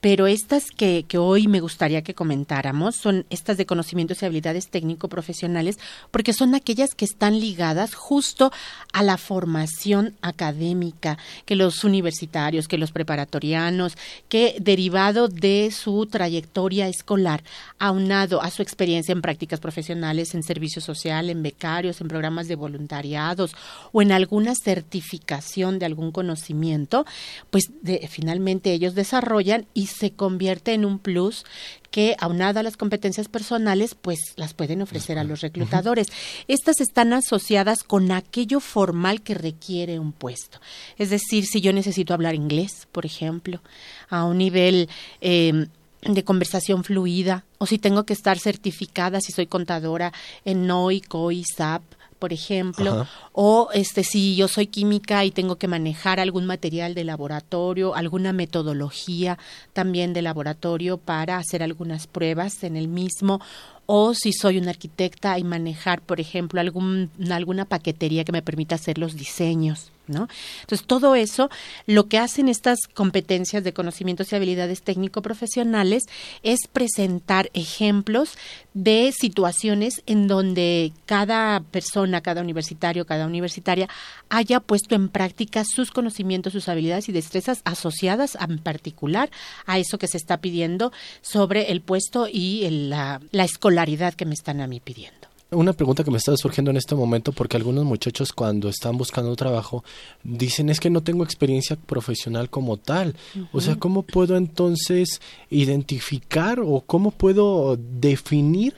[SPEAKER 7] Pero estas que, que, hoy me gustaría que comentáramos son estas de conocimientos y habilidades técnico-profesionales, porque son aquellas que están ligadas justo a la formación académica que los universitarios, que los preparatorianos, que derivado de su trayectoria escolar, aunado a su experiencia en prácticas profesionales, en servicio social, en becarios, en programas de voluntariados o en alguna certificación de algún conocimiento, pues de, finalmente ellos desarrollan y se convierte en un plus que aunada a las competencias personales, pues las pueden ofrecer a los reclutadores. Estas están asociadas con aquello formal que requiere un puesto. Es decir, si yo necesito hablar inglés, por ejemplo, a un nivel em, de conversación fluida, o si tengo que estar certificada, si soy contadora en NOI, COI, SAP, por ejemplo, o este si yo soy química y tengo que manejar algún material de laboratorio, alguna metodología también de laboratorio para hacer algunas pruebas en el mismo o si soy una arquitecta y manejar, por ejemplo, algún, alguna paquetería que me permita hacer los diseños. ¿No? Entonces, todo eso, lo que hacen estas competencias de conocimientos y habilidades técnico-profesionales es presentar ejemplos de situaciones en donde cada persona, cada universitario, cada universitaria haya puesto en práctica sus conocimientos, sus habilidades y destrezas asociadas en particular a eso que se está pidiendo sobre el puesto y la, la escolaridad que me están a mí pidiendo.
[SPEAKER 1] Una pregunta que me está surgiendo en este momento porque algunos muchachos cuando están buscando trabajo dicen es que no tengo experiencia profesional como tal. O sea, ¿cómo puedo entonces identificar o cómo puedo definir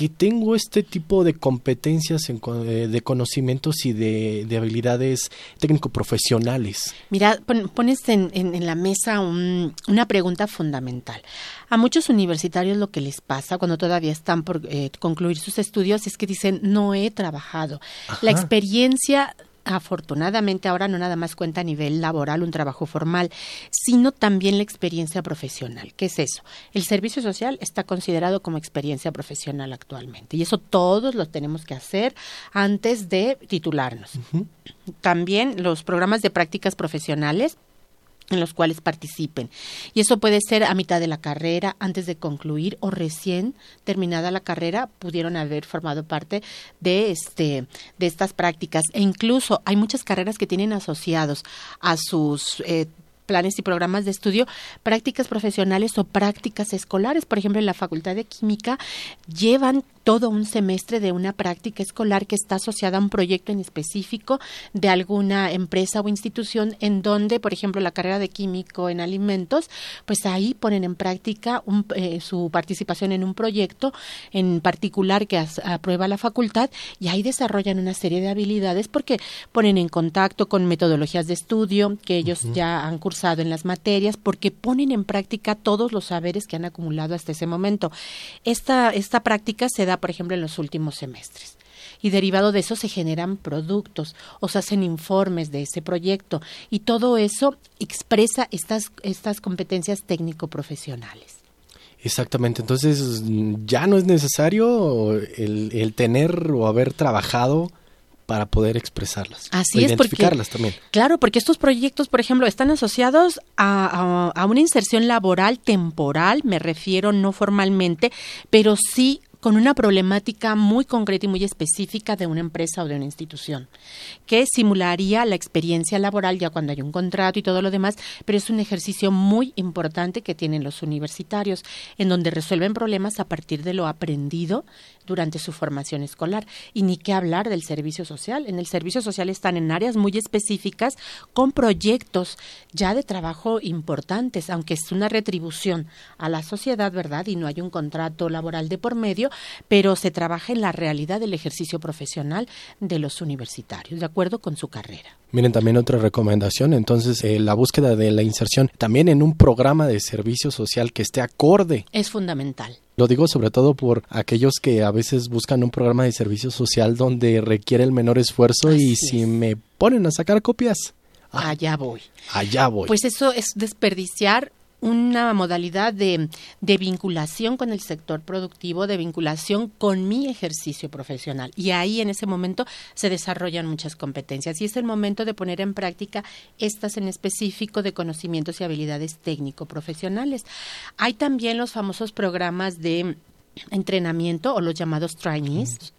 [SPEAKER 1] que tengo este tipo de competencias, en, eh, de conocimientos y de, habilidades técnico-profesionales?
[SPEAKER 7] Mira, pones en, en, la mesa una pregunta fundamental. A muchos universitarios lo que les pasa cuando todavía están por eh, concluir sus estudios es que dicen, no he trabajado. La experiencia afortunadamente ahora no nada más cuenta a nivel laboral un trabajo formal, sino también la experiencia profesional. ¿Qué es eso? El servicio social está considerado como experiencia profesional actualmente y eso todos lo tenemos que hacer antes de titularnos. También los programas de prácticas profesionales en los cuales participen. Y eso puede ser a mitad de la carrera, antes de concluir o recién terminada la carrera, pudieron haber formado parte de este de estas prácticas. E incluso hay muchas carreras que tienen asociados a sus eh, planes y programas de estudio, prácticas profesionales o prácticas escolares. Por ejemplo, en la Facultad de Química llevan todo un semestre de una práctica escolar que está asociada a un proyecto en específico de alguna empresa o institución en donde, por ejemplo, la carrera de químico en alimentos, pues ahí ponen en práctica eh, su participación en un proyecto en particular que aprueba la facultad y ahí desarrollan una serie de habilidades porque ponen en contacto con metodologías de estudio que ellos ya han cursado en las materias, porque ponen en práctica todos los saberes que han acumulado hasta ese momento. Esta, esta práctica se por ejemplo, en los últimos semestres. Y derivado de eso se generan productos o se hacen informes de ese proyecto y todo eso expresa estas, estas competencias técnico-profesionales.
[SPEAKER 5] Exactamente, entonces ya no es necesario el, el tener o haber trabajado para poder expresarlas.
[SPEAKER 7] Así es,
[SPEAKER 5] identificarlas también.
[SPEAKER 7] Claro, porque estos proyectos, por ejemplo, están asociados a, a, una inserción laboral temporal, me refiero no formalmente, pero sí con una problemática muy concreta y muy específica de una empresa o de una institución, que simularía la experiencia laboral ya cuando hay un contrato y todo lo demás, pero es un ejercicio muy importante que tienen los universitarios, en donde resuelven problemas a partir de lo aprendido durante su formación escolar. Y ni qué hablar del servicio social. En el servicio social están en áreas muy específicas con proyectos ya de trabajo importantes, aunque es una retribución a la sociedad, ¿verdad? Y no hay un contrato laboral de por medio, pero se trabaja en la realidad del ejercicio profesional de los universitarios, de acuerdo con su carrera.
[SPEAKER 5] Miren, también otra recomendación, entonces, eh, la búsqueda de la inserción también en un programa de servicio social que esté acorde.
[SPEAKER 7] Es fundamental.
[SPEAKER 5] Lo digo sobre todo por aquellos que a veces buscan un programa de servicio social donde requiere el menor esfuerzo y si me ponen a sacar copias.
[SPEAKER 7] allá voy.
[SPEAKER 5] Allá voy.
[SPEAKER 7] Pues eso es desperdiciar una modalidad de, de, vinculación con el sector productivo, de vinculación con mi ejercicio profesional. Y ahí en ese momento se desarrollan muchas competencias y es el momento de poner en práctica estas en específico de conocimientos y habilidades técnico-profesionales. Hay también los famosos programas de entrenamiento o los llamados trainees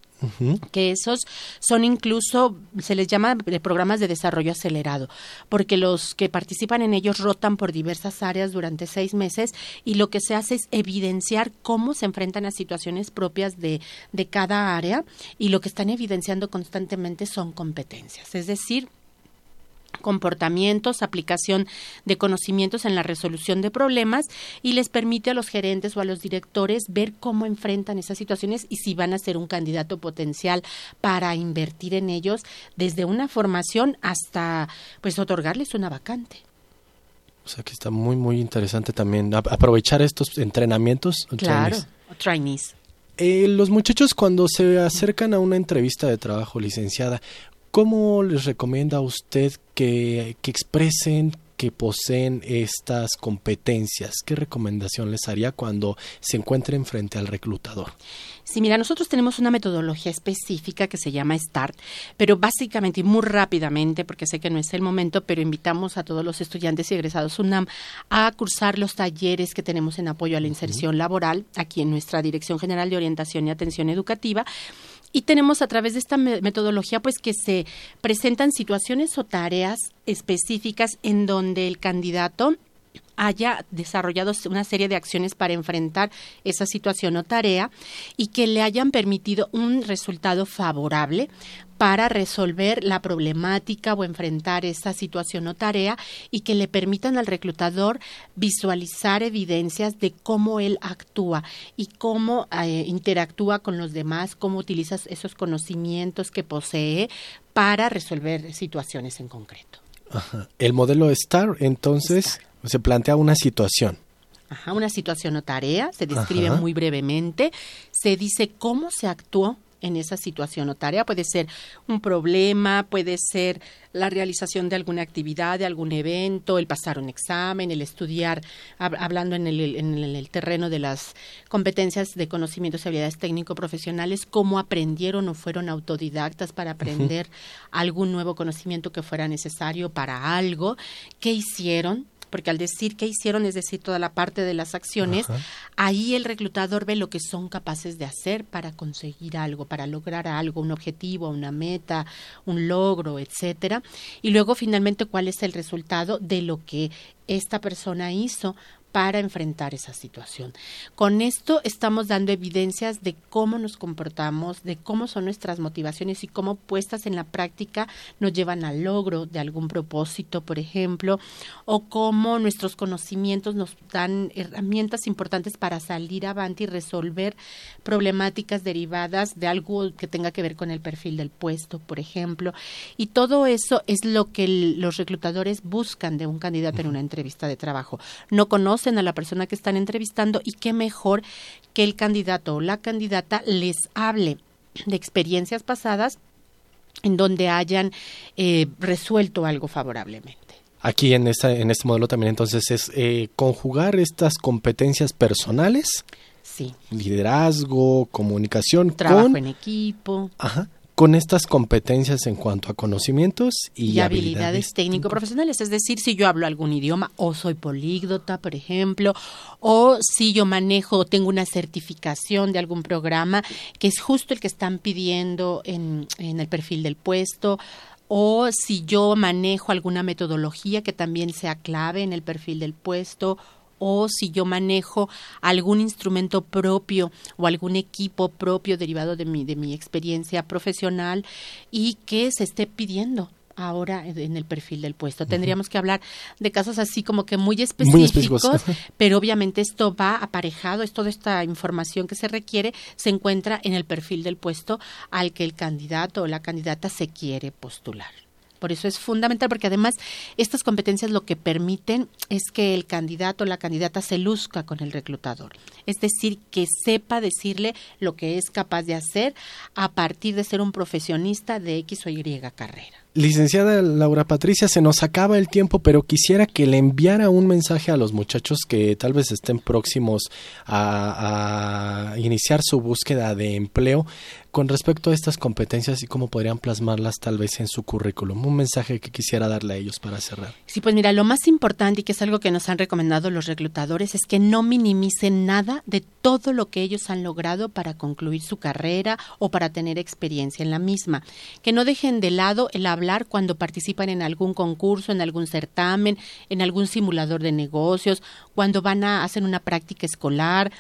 [SPEAKER 7] que esos son incluso, se les llama programas de desarrollo acelerado, porque los que participan en ellos rotan por diversas áreas durante seis meses y lo que se hace es evidenciar cómo se enfrentan a situaciones propias de, de cada área y lo que están evidenciando constantemente son competencias, es decir, comportamientos, aplicación de conocimientos en la resolución de problemas y les permite a los gerentes o a los directores ver cómo enfrentan esas situaciones y si van a ser un candidato potencial para invertir en ellos desde una formación hasta pues otorgarles una vacante.
[SPEAKER 5] O sea que está muy muy interesante también aprovechar estos entrenamientos.
[SPEAKER 7] Claro, trainees.
[SPEAKER 5] Eh, los muchachos cuando se acercan a una entrevista de trabajo licenciada, ¿Cómo les recomienda a usted que, que expresen que poseen estas competencias? ¿Qué recomendación les haría cuando se encuentren frente al reclutador?
[SPEAKER 7] Sí, mira, nosotros tenemos una metodología específica que se llama START, pero básicamente y muy rápidamente, porque sé que no es el momento, pero invitamos a todos los estudiantes y egresados UNAM a cursar los talleres que tenemos en apoyo a la inserción laboral aquí en nuestra Dirección General de Orientación y Atención Educativa y tenemos a través de esta metodología pues que se presentan situaciones o tareas específicas en donde el candidato haya desarrollado una serie de acciones para enfrentar esa situación o tarea y que le hayan permitido un resultado favorable para resolver la problemática o enfrentar esa situación o tarea y que le permitan al reclutador visualizar evidencias de cómo él actúa y cómo eh, interactúa con los demás, cómo utiliza esos conocimientos que posee para resolver situaciones en concreto.
[SPEAKER 5] El modelo STAR, entonces, se plantea una situación.
[SPEAKER 7] Ajá, una situación o tarea, se describe muy brevemente, se dice cómo se actuó en esa situación o tarea. Puede ser un problema, puede ser la realización de alguna actividad, de algún evento, el pasar un examen, el estudiar, hablando en el, en el terreno de las competencias de conocimientos y habilidades técnico-profesionales, cómo aprendieron o fueron autodidactas para aprender algún nuevo conocimiento que fuera necesario para algo, qué hicieron, porque al decir qué hicieron, es decir, toda la parte de las acciones, ahí el reclutador ve lo que son capaces de hacer para conseguir algo, para lograr algo, un objetivo, una meta, un logro, etcétera, y luego finalmente cuál es el resultado de lo que esta persona hizo para enfrentar esa situación. Con esto estamos dando evidencias de cómo nos comportamos, de cómo son nuestras motivaciones y cómo puestas en la práctica nos llevan al logro de algún propósito, por ejemplo, o cómo nuestros conocimientos nos dan herramientas importantes para salir avante y resolver problemáticas derivadas de algo que tenga que ver con el perfil del puesto, por ejemplo. Y todo eso es lo que los reclutadores buscan de un candidato en una entrevista de trabajo. No conocen a la persona que están entrevistando y qué mejor que el candidato o la candidata les hable de experiencias pasadas en donde hayan eh, resuelto algo favorablemente.
[SPEAKER 1] Aquí en, esta, en este modelo también entonces es eh, conjugar estas competencias personales,
[SPEAKER 7] sí.
[SPEAKER 1] liderazgo, comunicación,
[SPEAKER 7] trabajo en equipo,
[SPEAKER 1] ajá, con estas competencias en cuanto a conocimientos y,
[SPEAKER 7] habilidades, técnico-profesionales. Es decir, si yo hablo algún idioma o soy políglota, por ejemplo, o si yo manejo o tengo una certificación de algún programa, que es justo el que están pidiendo en, en el perfil del puesto, o si yo manejo alguna metodología que también sea clave en el perfil del puesto, o si yo manejo algún instrumento propio o algún equipo propio derivado de mi, de mi experiencia profesional y que se esté pidiendo ahora en el perfil del puesto. Tendríamos que hablar de casos así como que muy específicos, [laughs] pero obviamente esto va aparejado, es toda esta información que se requiere, se encuentra en el perfil del puesto al que el candidato o la candidata se quiere postular. Por eso es fundamental, porque además estas competencias lo que permiten es que el candidato o la candidata se luzca con el reclutador. Es decir, que sepa decirle lo que es capaz de hacer a partir de ser un profesionista de X o Y carrera.
[SPEAKER 1] Licenciada Laura Patricia, se nos acaba el tiempo, pero quisiera que le enviara un mensaje a los muchachos que tal vez estén próximos a, iniciar su búsqueda de empleo con respecto a estas competencias y cómo podrían plasmarlas tal vez en su currículum. Un mensaje que quisiera darle a ellos para cerrar.
[SPEAKER 7] Sí, pues mira, lo más importante y que es algo que nos han recomendado los reclutadores es que no minimicen nada de todo lo que ellos han logrado para concluir su carrera o para tener experiencia en la misma. Que no dejen de lado el hablar cuando participan en algún concurso, en algún certamen, en algún simulador de negocios, cuando van a hacer una práctica escolar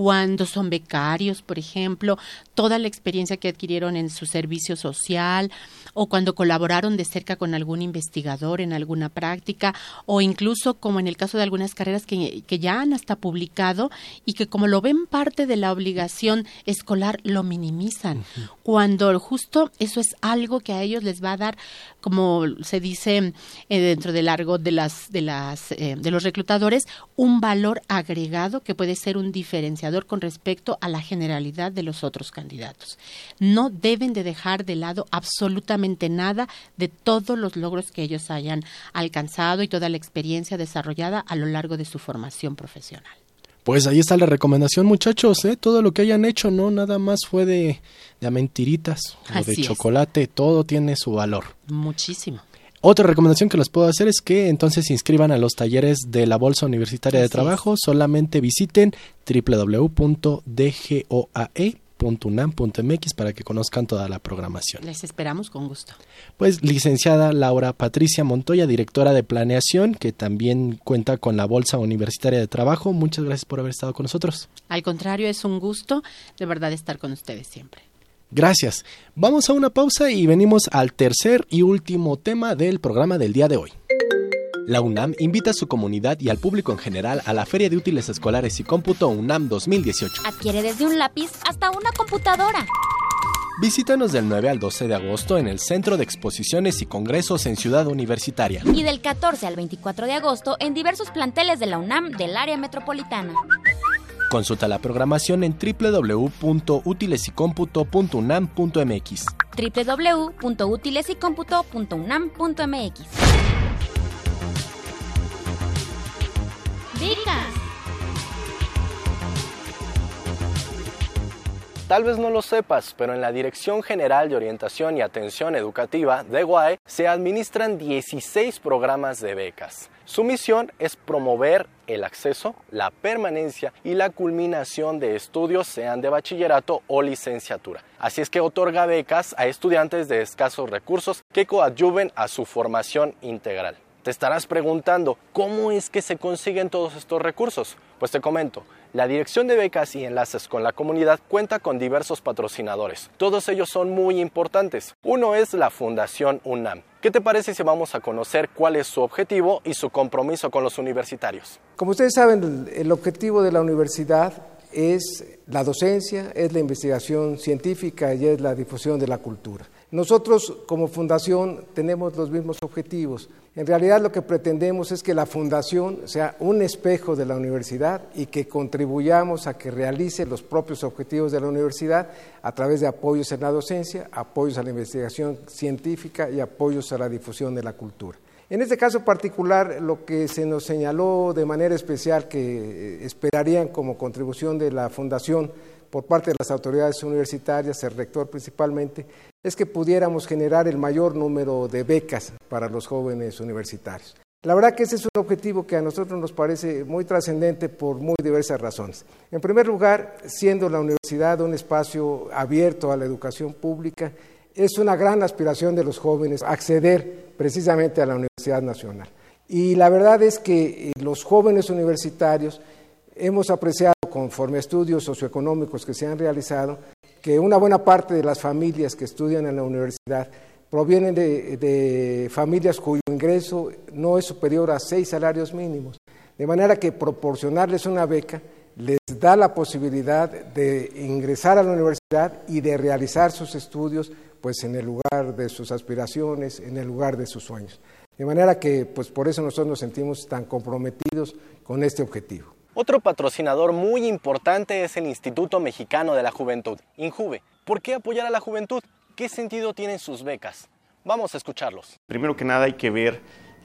[SPEAKER 7] cuando son becarios, por ejemplo, toda la experiencia que adquirieron en su servicio social o cuando colaboraron de cerca con algún investigador en alguna práctica o incluso como en el caso de algunas carreras que, ya han hasta publicado y que como lo ven parte de la obligación escolar lo minimizan. Cuando justo eso es algo que a ellos les va a dar como se dice eh, dentro del largo de las de las eh, de los reclutadores un valor agregado que puede ser un diferenciador con respecto a la generalidad de los otros candidatos. No deben de dejar de lado absolutamente nada de todos los logros que ellos hayan alcanzado y toda la experiencia desarrollada a lo largo de su formación profesional.
[SPEAKER 1] Pues ahí está la recomendación, muchachos, ¿eh? todo lo que hayan hecho, no nada más fue de, de mentiritas o de chocolate, todo tiene su valor.
[SPEAKER 7] Muchísimo.
[SPEAKER 1] Otra recomendación que les puedo hacer es que entonces se inscriban a los talleres de la Bolsa Universitaria de Trabajo. Solamente visiten www.dgoae.unam.mx para que conozcan toda la programación.
[SPEAKER 7] Les esperamos con gusto.
[SPEAKER 1] Pues licenciada Laura Patricia Montoya, directora de planeación, que también cuenta con la Bolsa Universitaria de Trabajo. Muchas gracias por haber estado con nosotros.
[SPEAKER 7] Al contrario, es un gusto de verdad estar con ustedes siempre.
[SPEAKER 1] Gracias. Vamos a una pausa y venimos al tercer y último tema del programa del día de hoy. La UNAM invita a su comunidad y al público en general a la Feria de Útiles Escolares y Cómputo UNAM 2018.
[SPEAKER 6] Adquiere desde un lápiz hasta una computadora.
[SPEAKER 1] Visítanos del 9 al 12 de agosto en el Centro de Exposiciones y Congresos en Ciudad Universitaria.
[SPEAKER 6] Y del 14 al 24 de agosto en diversos planteles de la UNAM del área metropolitana.
[SPEAKER 5] Consulta la programación en www.utilesycomputo.unam.mx
[SPEAKER 6] www.utilesycomputo.unam.mx Becas
[SPEAKER 1] Tal vez no lo sepas, pero en la Dirección General de Orientación y Atención Educativa de UAE se administran 16 programas de becas. Su misión es promover el acceso, la permanencia y la culminación de estudios, sean de bachillerato o licenciatura. Así es que otorga becas a estudiantes de escasos recursos que coadyuven a su formación integral. Te estarás preguntando, ¿cómo es que se consiguen todos estos recursos? Pues te comento, la Dirección de Becas y Enlaces con la Comunidad cuenta con diversos patrocinadores. Todos ellos son muy importantes. Uno es la Fundación UNAM. ¿Qué te parece si vamos a conocer cuál es su objetivo y su compromiso con los universitarios?
[SPEAKER 8] Como ustedes saben, el objetivo de la universidad es la docencia, es la investigación científica y es la difusión de la cultura. Nosotros como fundación tenemos los mismos objetivos. En realidad lo que pretendemos es que la fundación sea un espejo de la universidad y que contribuyamos a que realice los propios objetivos de la universidad a través de apoyos en la docencia, apoyos a la investigación científica y apoyos a la difusión de la cultura. En este caso particular, lo que se nos señaló de manera especial que esperarían como contribución de la fundación por parte de las autoridades universitarias, el rector principalmente, es que pudiéramos generar el mayor número de becas para los jóvenes universitarios. La verdad que ese es un objetivo que a nosotros nos parece muy trascendente por muy diversas razones. En primer lugar, siendo la universidad un espacio abierto a la educación pública, es una gran aspiración de los jóvenes acceder precisamente a la Universidad Nacional. Y la verdad es que eh, los jóvenes universitarios hemos apreciado, conforme a estudios socioeconómicos que se han realizado, que una buena parte de las familias que estudian en la universidad provienen de, familias cuyo ingreso no es superior a seis salarios mínimos. De manera que proporcionarles una beca les da la posibilidad de ingresar a la universidad y de realizar sus estudios pues en el lugar de sus aspiraciones, en el lugar de sus sueños. De manera que pues por eso nosotros nos sentimos tan comprometidos con este objetivo.
[SPEAKER 1] Otro patrocinador muy importante es el Instituto Mexicano de la Juventud, INJUVE. ¿Por qué apoyar a la juventud? ¿Qué sentido tienen sus becas? Vamos a escucharlos.
[SPEAKER 9] Primero que nada hay que ver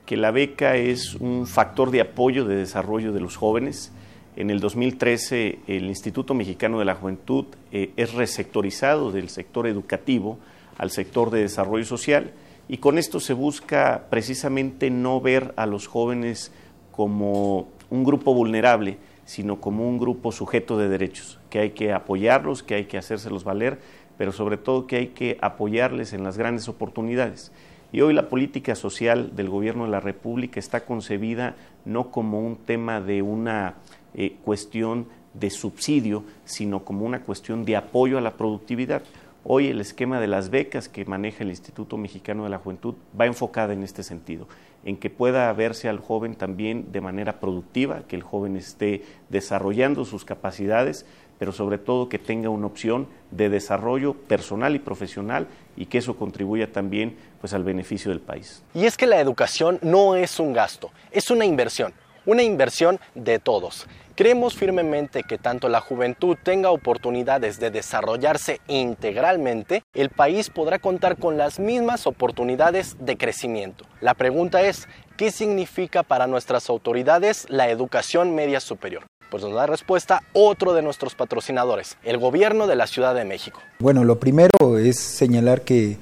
[SPEAKER 9] que la beca es un factor de apoyo de desarrollo de los jóvenes. En el 2013 el Instituto Mexicano de la Juventud eh, es resectorizado del sector educativo al sector de desarrollo social y con esto se busca precisamente no ver a los jóvenes como un grupo vulnerable, sino como un grupo sujeto de derechos, que hay que apoyarlos, que hay que hacérselos valer, pero sobre todo que hay que apoyarles en las grandes oportunidades. Y hoy la política social del Gobierno de la República está concebida no como un tema de una eh, cuestión de subsidio, sino como una cuestión de apoyo a la productividad. Hoy el esquema de las becas que maneja el Instituto Mexicano de la Juventud va enfocada en este sentido, en que pueda verse al joven también de manera productiva, que el joven esté desarrollando sus capacidades, pero sobre todo que tenga una opción de desarrollo personal y profesional y que eso contribuya también pues al beneficio del país.
[SPEAKER 1] Y es que la educación no es un gasto, es una inversión, una inversión de todos. Creemos firmemente que tanto la juventud tenga oportunidades de desarrollarse integralmente, el país podrá contar con las mismas oportunidades de crecimiento. La pregunta es, ¿qué significa para nuestras autoridades la educación media superior? Pues nos da respuesta otro de nuestros patrocinadores, el gobierno de la Ciudad de México.
[SPEAKER 10] Bueno, lo primero es señalar que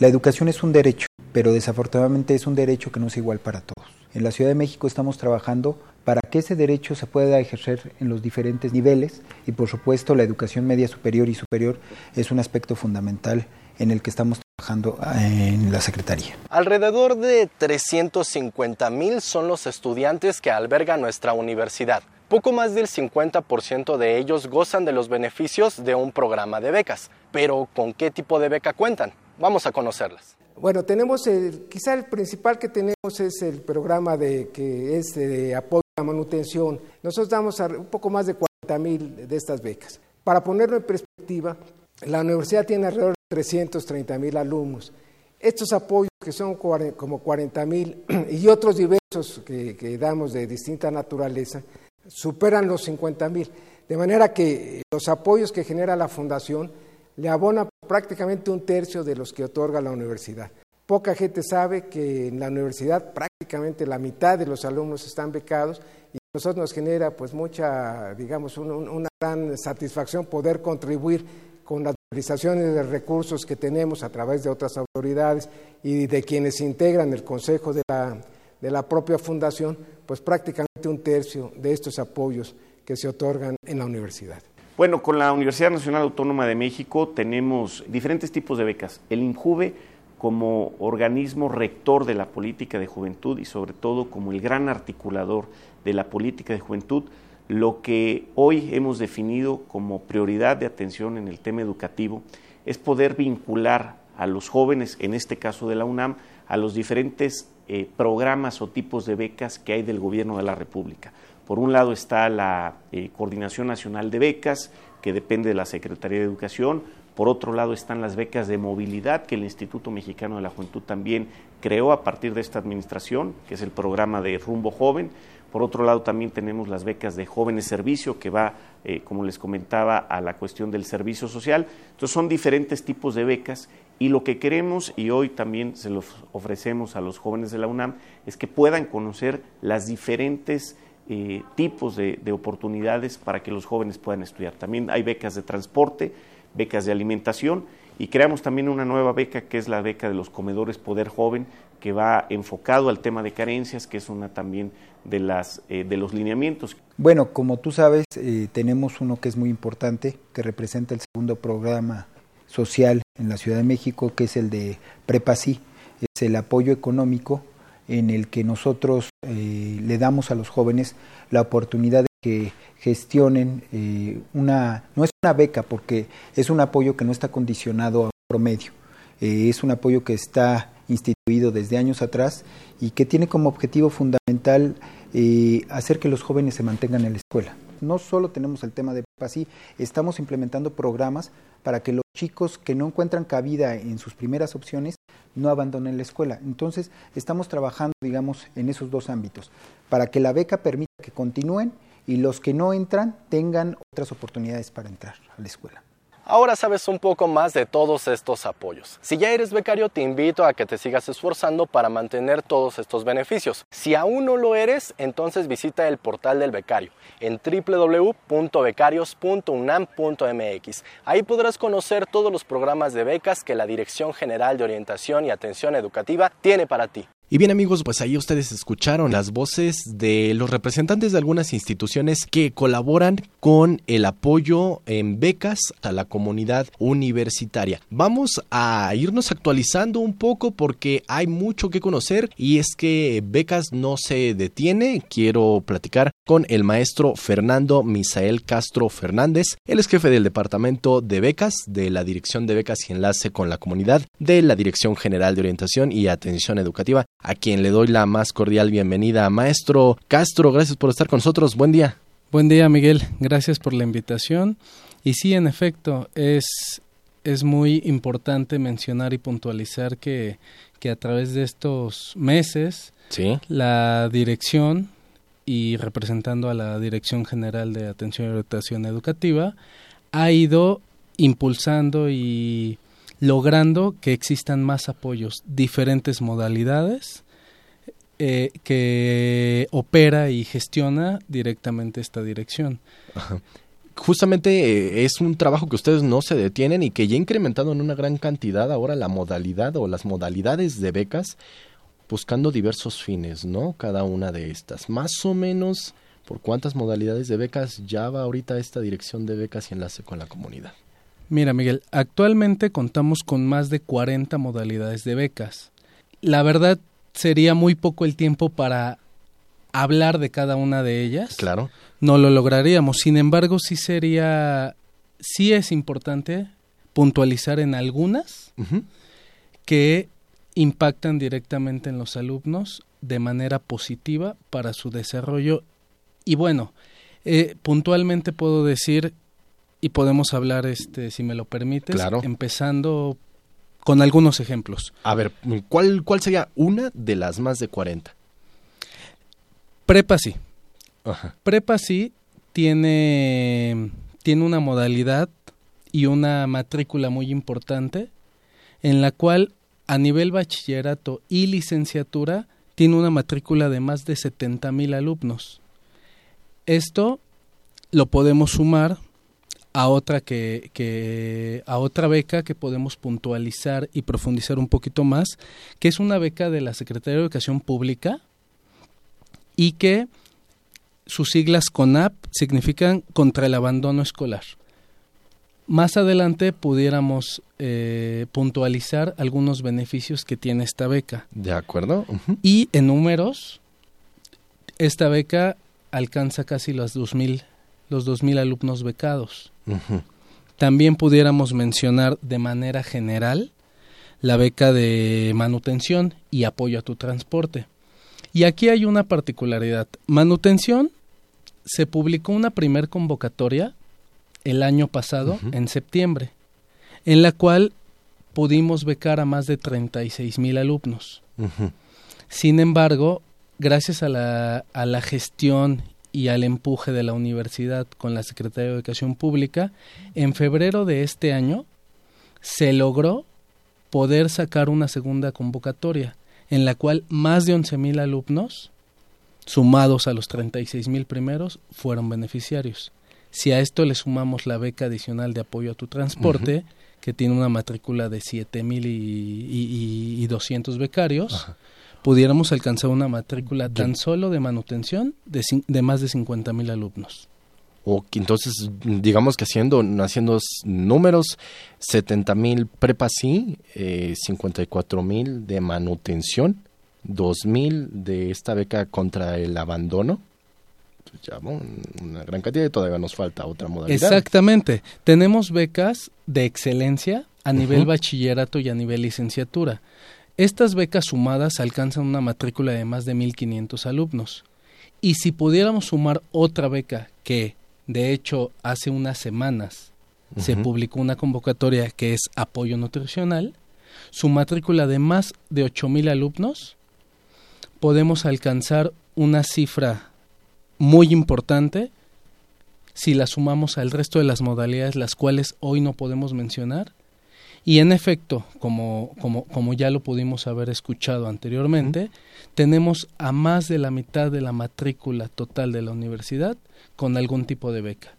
[SPEAKER 10] la educación es un derecho, pero desafortunadamente es un derecho que no es igual para todos. En la Ciudad de México estamos trabajando para que ese derecho se pueda ejercer en los diferentes niveles y por supuesto la educación media superior y superior es un aspecto fundamental en el que estamos trabajando en la Secretaría.
[SPEAKER 1] Alrededor de 350 mil son los estudiantes que alberga nuestra universidad. Poco más del 50% de ellos gozan de los beneficios de un programa de becas. Pero ¿con qué tipo de beca cuentan? Vamos a conocerlas.
[SPEAKER 8] Bueno, tenemos el, quizá el principal que tenemos es el programa de que es de apoyo a la manutención. Nosotros damos un poco más de 40 mil de estas becas. Para ponerlo en perspectiva, la universidad tiene alrededor de 330 mil alumnos. Estos apoyos que son como 40 mil [clears throat] y otros diversos que, que, damos de distinta naturaleza superan los 50 mil. De manera que los apoyos que genera la fundación le abona prácticamente un tercio de los que otorga la universidad. Poca gente sabe que en la universidad prácticamente la mitad de los alumnos están becados y a nosotros nos genera pues mucha, digamos, una gran satisfacción poder contribuir con las utilizaciones de recursos que tenemos a través de otras autoridades y de quienes integran el consejo de la, de la propia fundación, pues prácticamente un tercio de estos apoyos que se otorgan en la universidad.
[SPEAKER 9] Bueno, con la Universidad Nacional Autónoma de México tenemos diferentes tipos de becas. El INJUVE como organismo rector de la política de juventud y sobre todo como el gran articulador de la política de juventud, lo que hoy hemos definido como prioridad de atención en el tema educativo es poder vincular a los jóvenes, en este caso de la UNAM, a los diferentes eh, programas o tipos de becas que hay del gobierno de la República. Por un lado está la eh, Coordinación Nacional de Becas, que depende de la Secretaría de Educación. Por otro lado están las becas de movilidad que el Instituto Mexicano de la Juventud también creó a partir de esta administración, que es el programa de Rumbo Joven. Por otro lado también tenemos las becas de jóvenes servicio, que va, eh, como les comentaba, a la cuestión del servicio social. Entonces son diferentes tipos de becas y lo que queremos, y hoy también se los ofrecemos a los jóvenes de la UNAM, es que puedan conocer las diferentes eh, tipos de, oportunidades para que los jóvenes puedan estudiar. También hay becas de transporte, becas de alimentación y creamos también una nueva beca que es la beca de los comedores Poder Joven que va enfocado al tema de carencias, que es una también de, las, eh, de los lineamientos.
[SPEAKER 10] Bueno, como tú sabes, eh, tenemos uno que es muy importante, que representa el segundo programa social en la Ciudad de México, que es el de Prepasí, es el apoyo económico en el que nosotros eh, le damos a los jóvenes la oportunidad de que gestionen eh, una, no es una beca porque es un apoyo que no está condicionado a promedio, eh, es un apoyo que está instituido desde años atrás y que tiene como objetivo fundamental hacer que los jóvenes se mantengan en la escuela. No solo tenemos el tema de PASI, estamos implementando programas para que los chicos que no encuentran cabida en sus primeras opciones no abandonen la escuela. Entonces, estamos trabajando, digamos, en esos dos ámbitos, para que la beca permita que continúen y los que no entran tengan otras oportunidades para entrar a la escuela.
[SPEAKER 1] Ahora sabes un poco más de todos estos apoyos. Si ya eres becario, te invito a que te sigas esforzando para mantener todos estos beneficios. Si aún no lo eres, entonces visita el portal del becario en www.becarios.unam.mx. Ahí podrás conocer todos los programas de becas que la Dirección General de Orientación y Atención Educativa tiene para ti.
[SPEAKER 5] Y bien amigos, pues ahí ustedes escucharon las voces de los representantes de algunas instituciones que colaboran con el apoyo en becas a la comunidad universitaria. Vamos a irnos actualizando un poco porque hay mucho que conocer y es que becas no se detiene. Quiero platicar con el maestro Fernando Misael Castro Fernández. Él es jefe del departamento de becas de la Dirección de Becas y Enlace con la Comunidad de la Dirección General de Orientación y Atención Educativa a quien le doy la más cordial bienvenida. Maestro Castro, gracias por estar con nosotros. Buen día.
[SPEAKER 11] Buen día, Miguel. Gracias por la invitación. Y sí, en efecto, es, es muy importante mencionar y puntualizar que, que a través de estos meses,
[SPEAKER 5] ¿Sí?
[SPEAKER 11] la dirección y representando a la Dirección General de Atención y Orientación Educativa, ha ido impulsando y logrando que existan más apoyos, diferentes modalidades eh, que opera y gestiona directamente esta dirección.
[SPEAKER 5] Justamente eh, es un trabajo que ustedes no se detienen y que ya incrementado en una gran cantidad ahora la modalidad o las modalidades de becas buscando diversos fines, ¿no? Cada una de estas. Más o menos, ¿por cuántas modalidades de becas ya va ahorita esta dirección de becas y enlace con la comunidad?
[SPEAKER 11] Mira, Miguel, actualmente contamos con más de 40 modalidades de becas. La verdad, sería muy poco el tiempo para hablar de cada una de ellas.
[SPEAKER 5] Claro.
[SPEAKER 11] No lo lograríamos. Sin embargo, sí sería, sí es importante puntualizar en algunas que impactan directamente en los alumnos de manera positiva para su desarrollo. Y bueno, eh, puntualmente puedo decir y podemos hablar, este, si me lo permites, empezando con algunos ejemplos.
[SPEAKER 5] A ver, ¿cuál, ¿cuál sería una de las más de 40?
[SPEAKER 11] Prepa sí. Prepa sí tiene, tiene una modalidad y una matrícula muy importante en la cual a nivel bachillerato y licenciatura tiene una matrícula de más de 70 mil alumnos. Esto lo podemos sumar a otra que, que, a otra beca que podemos puntualizar y profundizar un poquito más, que es una beca de la Secretaría de Educación Pública y que sus siglas CONAP significan contra el abandono escolar. Más adelante pudiéramos eh, puntualizar algunos beneficios que tiene esta beca.
[SPEAKER 1] De acuerdo.
[SPEAKER 11] Y en números, esta beca alcanza casi los 2000, los 2000 alumnos becados. También pudiéramos mencionar de manera general la beca de manutención y apoyo a tu transporte. Y aquí hay una particularidad. Manutención se publicó una primer convocatoria el año pasado, en septiembre, en la cual pudimos becar a más de 36 mil alumnos. Sin embargo, gracias a la, a la gestión y al empuje de la universidad con la Secretaría de Educación Pública, en febrero de este año se logró poder sacar una segunda convocatoria en la cual más de 11 mil alumnos, sumados a los 36 mil primeros, fueron beneficiarios. Si a esto le sumamos la beca adicional de apoyo a tu transporte, que tiene una matrícula de 7 mil y, y, 200 becarios, pudiéramos alcanzar una matrícula tan solo de manutención de, de más de 50 mil alumnos.
[SPEAKER 1] O entonces, digamos que haciendo, haciendo números, 70 mil prepa sí, eh, 54 mil de manutención, 2 mil de esta beca contra el abandono, ya, una gran cantidad y todavía nos falta otra modalidad.
[SPEAKER 11] Exactamente. Tenemos becas de excelencia a nivel bachillerato y a nivel licenciatura. Estas becas sumadas alcanzan una matrícula de más de 1.500 alumnos. Y si pudiéramos sumar otra beca que, de hecho, hace unas semanas se publicó una convocatoria que es apoyo nutricional, su matrícula de más de 8.000 alumnos, podemos alcanzar una cifra muy importante si la sumamos al resto de las modalidades las cuales hoy no podemos mencionar. Y en efecto, como, como, como ya lo pudimos haber escuchado anteriormente, tenemos a más de la mitad de la matrícula total de la universidad con algún tipo de beca.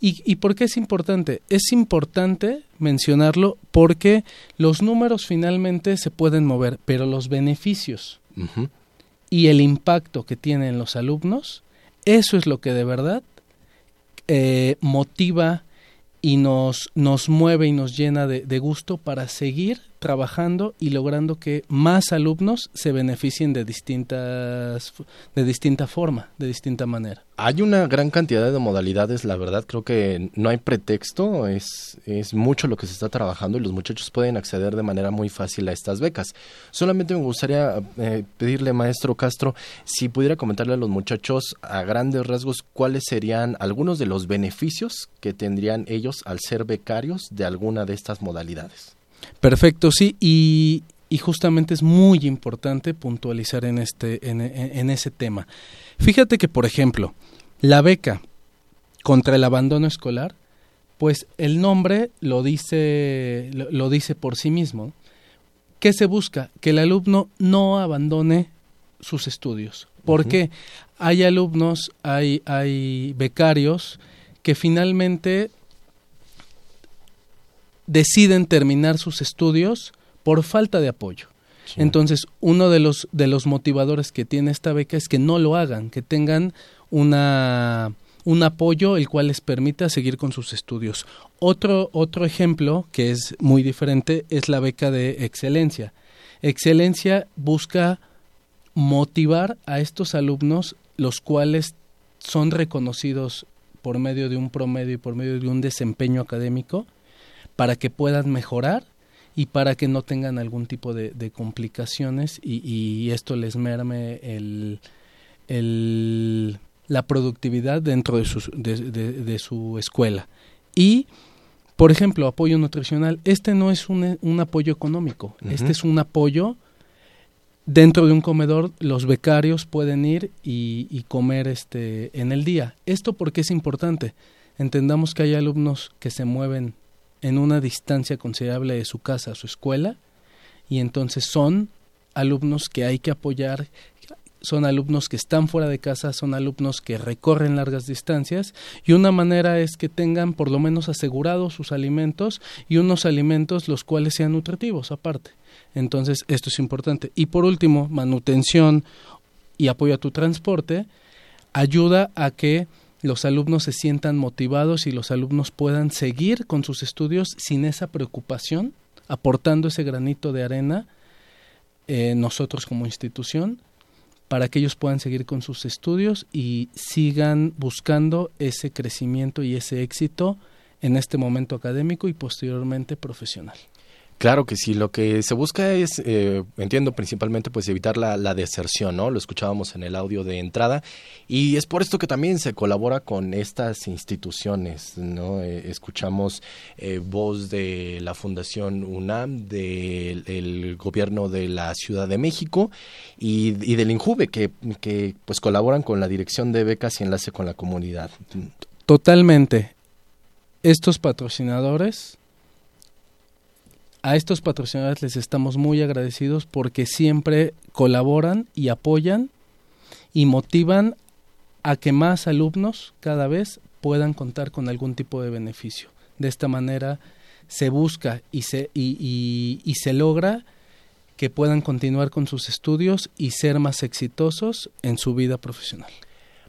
[SPEAKER 11] ¿Y, ¿Y por qué es importante? Es importante mencionarlo porque los números finalmente se pueden mover, pero los beneficios y el impacto que tienen los alumnos eso es lo que de verdad eh, motiva y nos, nos mueve y nos llena de, de gusto para seguir trabajando y logrando que más alumnos se beneficien de distintas de distinta forma, de distinta manera.
[SPEAKER 1] Hay una gran cantidad de modalidades, la verdad creo que no hay pretexto, es, es mucho lo que se está trabajando y los muchachos pueden acceder de manera muy fácil a estas becas. Solamente me gustaría eh, pedirle, maestro Castro, si pudiera comentarle a los muchachos a grandes rasgos cuáles serían algunos de los beneficios que tendrían ellos al ser becarios de alguna de estas modalidades.
[SPEAKER 11] Perfecto, sí, y, justamente es muy importante puntualizar en, este, en, ese tema. Fíjate que, por ejemplo, la beca contra el abandono escolar, pues el nombre lo dice, lo, dice por sí mismo. ¿Qué se busca? Que el alumno no abandone sus estudios. Porque hay alumnos, hay, hay becarios que finalmente deciden terminar sus estudios por falta de apoyo. Entonces, uno de los, de los motivadores que tiene esta beca es que no lo hagan, que tengan una, un apoyo el cual les permita seguir con sus estudios. Otro, otro ejemplo que es muy diferente es la beca de excelencia. Excelencia busca motivar a estos alumnos los cuales son reconocidos por medio de un promedio y por medio de un desempeño académico para que puedan mejorar y para que no tengan algún tipo de, complicaciones y, esto les merme el, el, la productividad dentro de su, de, su escuela. Y, por ejemplo, apoyo nutricional, este no es un, un apoyo económico, este es un apoyo dentro de un comedor los becarios pueden ir y, y, comer este en el día. Esto porque es importante. Entendamos que hay alumnos que se mueven en una distancia considerable de su casa a su escuela y entonces son alumnos que hay que apoyar, son alumnos que están fuera de casa, son alumnos que recorren largas distancias y una manera es que tengan por lo menos asegurados sus alimentos y unos alimentos los cuales sean nutritivos aparte. Entonces, esto es importante. Y por último, manutención y apoyo a tu transporte ayuda a que los alumnos se sientan motivados y los alumnos puedan seguir con sus estudios sin esa preocupación, aportando ese granito de arena eh, nosotros como institución para que ellos puedan seguir con sus estudios y sigan buscando ese crecimiento y ese éxito en este momento académico y posteriormente profesional.
[SPEAKER 1] Claro que sí, lo que se busca es, eh, entiendo principalmente, pues evitar la, deserción, ¿no? Lo escuchábamos en el audio de entrada y es por esto que también se colabora con estas instituciones, ¿no? Eh, escuchamos eh, voz de la Fundación UNAM, del gobierno de la Ciudad de México y, y del INJUVE, que, que pues colaboran con la Dirección de Becas y Enlace con la Comunidad.
[SPEAKER 11] Totalmente. Estos patrocinadores a estos patrocinadores les estamos muy agradecidos porque siempre colaboran y apoyan y motivan a que más alumnos cada vez puedan contar con algún tipo de beneficio. De esta manera se busca y se, y, y, se logra que puedan continuar con sus estudios y ser más exitosos en su vida profesional.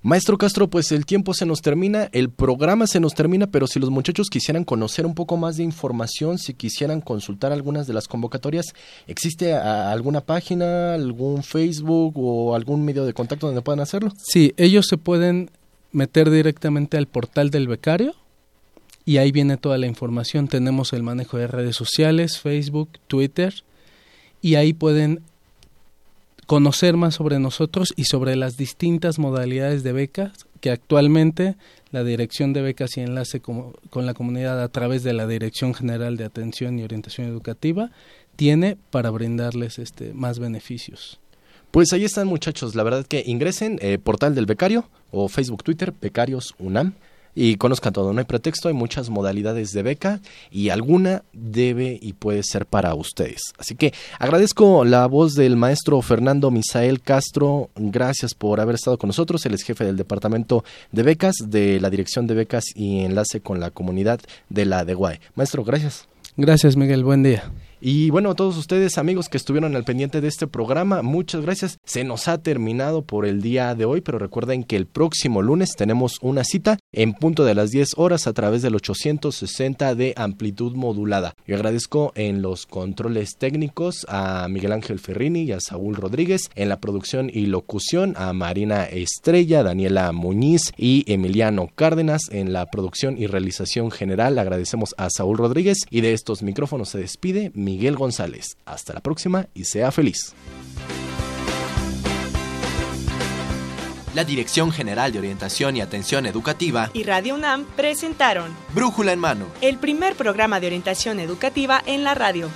[SPEAKER 1] Maestro Castro, pues el tiempo se nos termina, el programa se nos termina, pero si los muchachos quisieran conocer un poco más de información, si quisieran consultar algunas de las convocatorias, ¿existe alguna página, algún Facebook o algún medio de contacto donde puedan hacerlo?
[SPEAKER 11] Sí, ellos se pueden meter directamente al portal del becario y ahí viene toda la información. Tenemos el manejo de redes sociales, Facebook, Twitter y ahí pueden conocer más sobre nosotros y sobre las distintas modalidades de becas que actualmente la Dirección de Becas y Enlace con, la Comunidad a través de la Dirección General de Atención y Orientación Educativa tiene para brindarles este, más beneficios.
[SPEAKER 1] Pues ahí están muchachos, la verdad que ingresen eh, portal del becario o Facebook Twitter Becarios UNAM y conozcan todo. No hay pretexto, hay muchas modalidades de beca y alguna debe y puede ser para ustedes. Así que agradezco la voz del maestro Fernando Misael Castro. Gracias por haber estado con nosotros. Él es jefe del departamento de becas de la Dirección de Becas y Enlace con la Comunidad de la DEGUAE. Maestro, gracias.
[SPEAKER 11] Gracias, Miguel. Buen día.
[SPEAKER 1] Y bueno, a todos ustedes amigos que estuvieron al pendiente de este programa, muchas gracias. Se nos ha terminado por el día de hoy, pero recuerden que el próximo lunes tenemos una cita en punto de las 10 horas a través del 860 de amplitud modulada. Yo agradezco en los controles técnicos a Miguel Ángel Ferrini y a Saúl Rodríguez, en la producción y locución a Marina Estrella, Daniela Muñiz y Emiliano Cárdenas, en la producción y realización general agradecemos a Saúl Rodríguez y de estos micrófonos se despide Miguel González. Hasta la próxima y sea feliz.
[SPEAKER 12] La Dirección General de Orientación y Atención Educativa
[SPEAKER 13] y Radio UNAM presentaron
[SPEAKER 12] Brújula en Mano,
[SPEAKER 13] el primer programa de orientación educativa en la radio.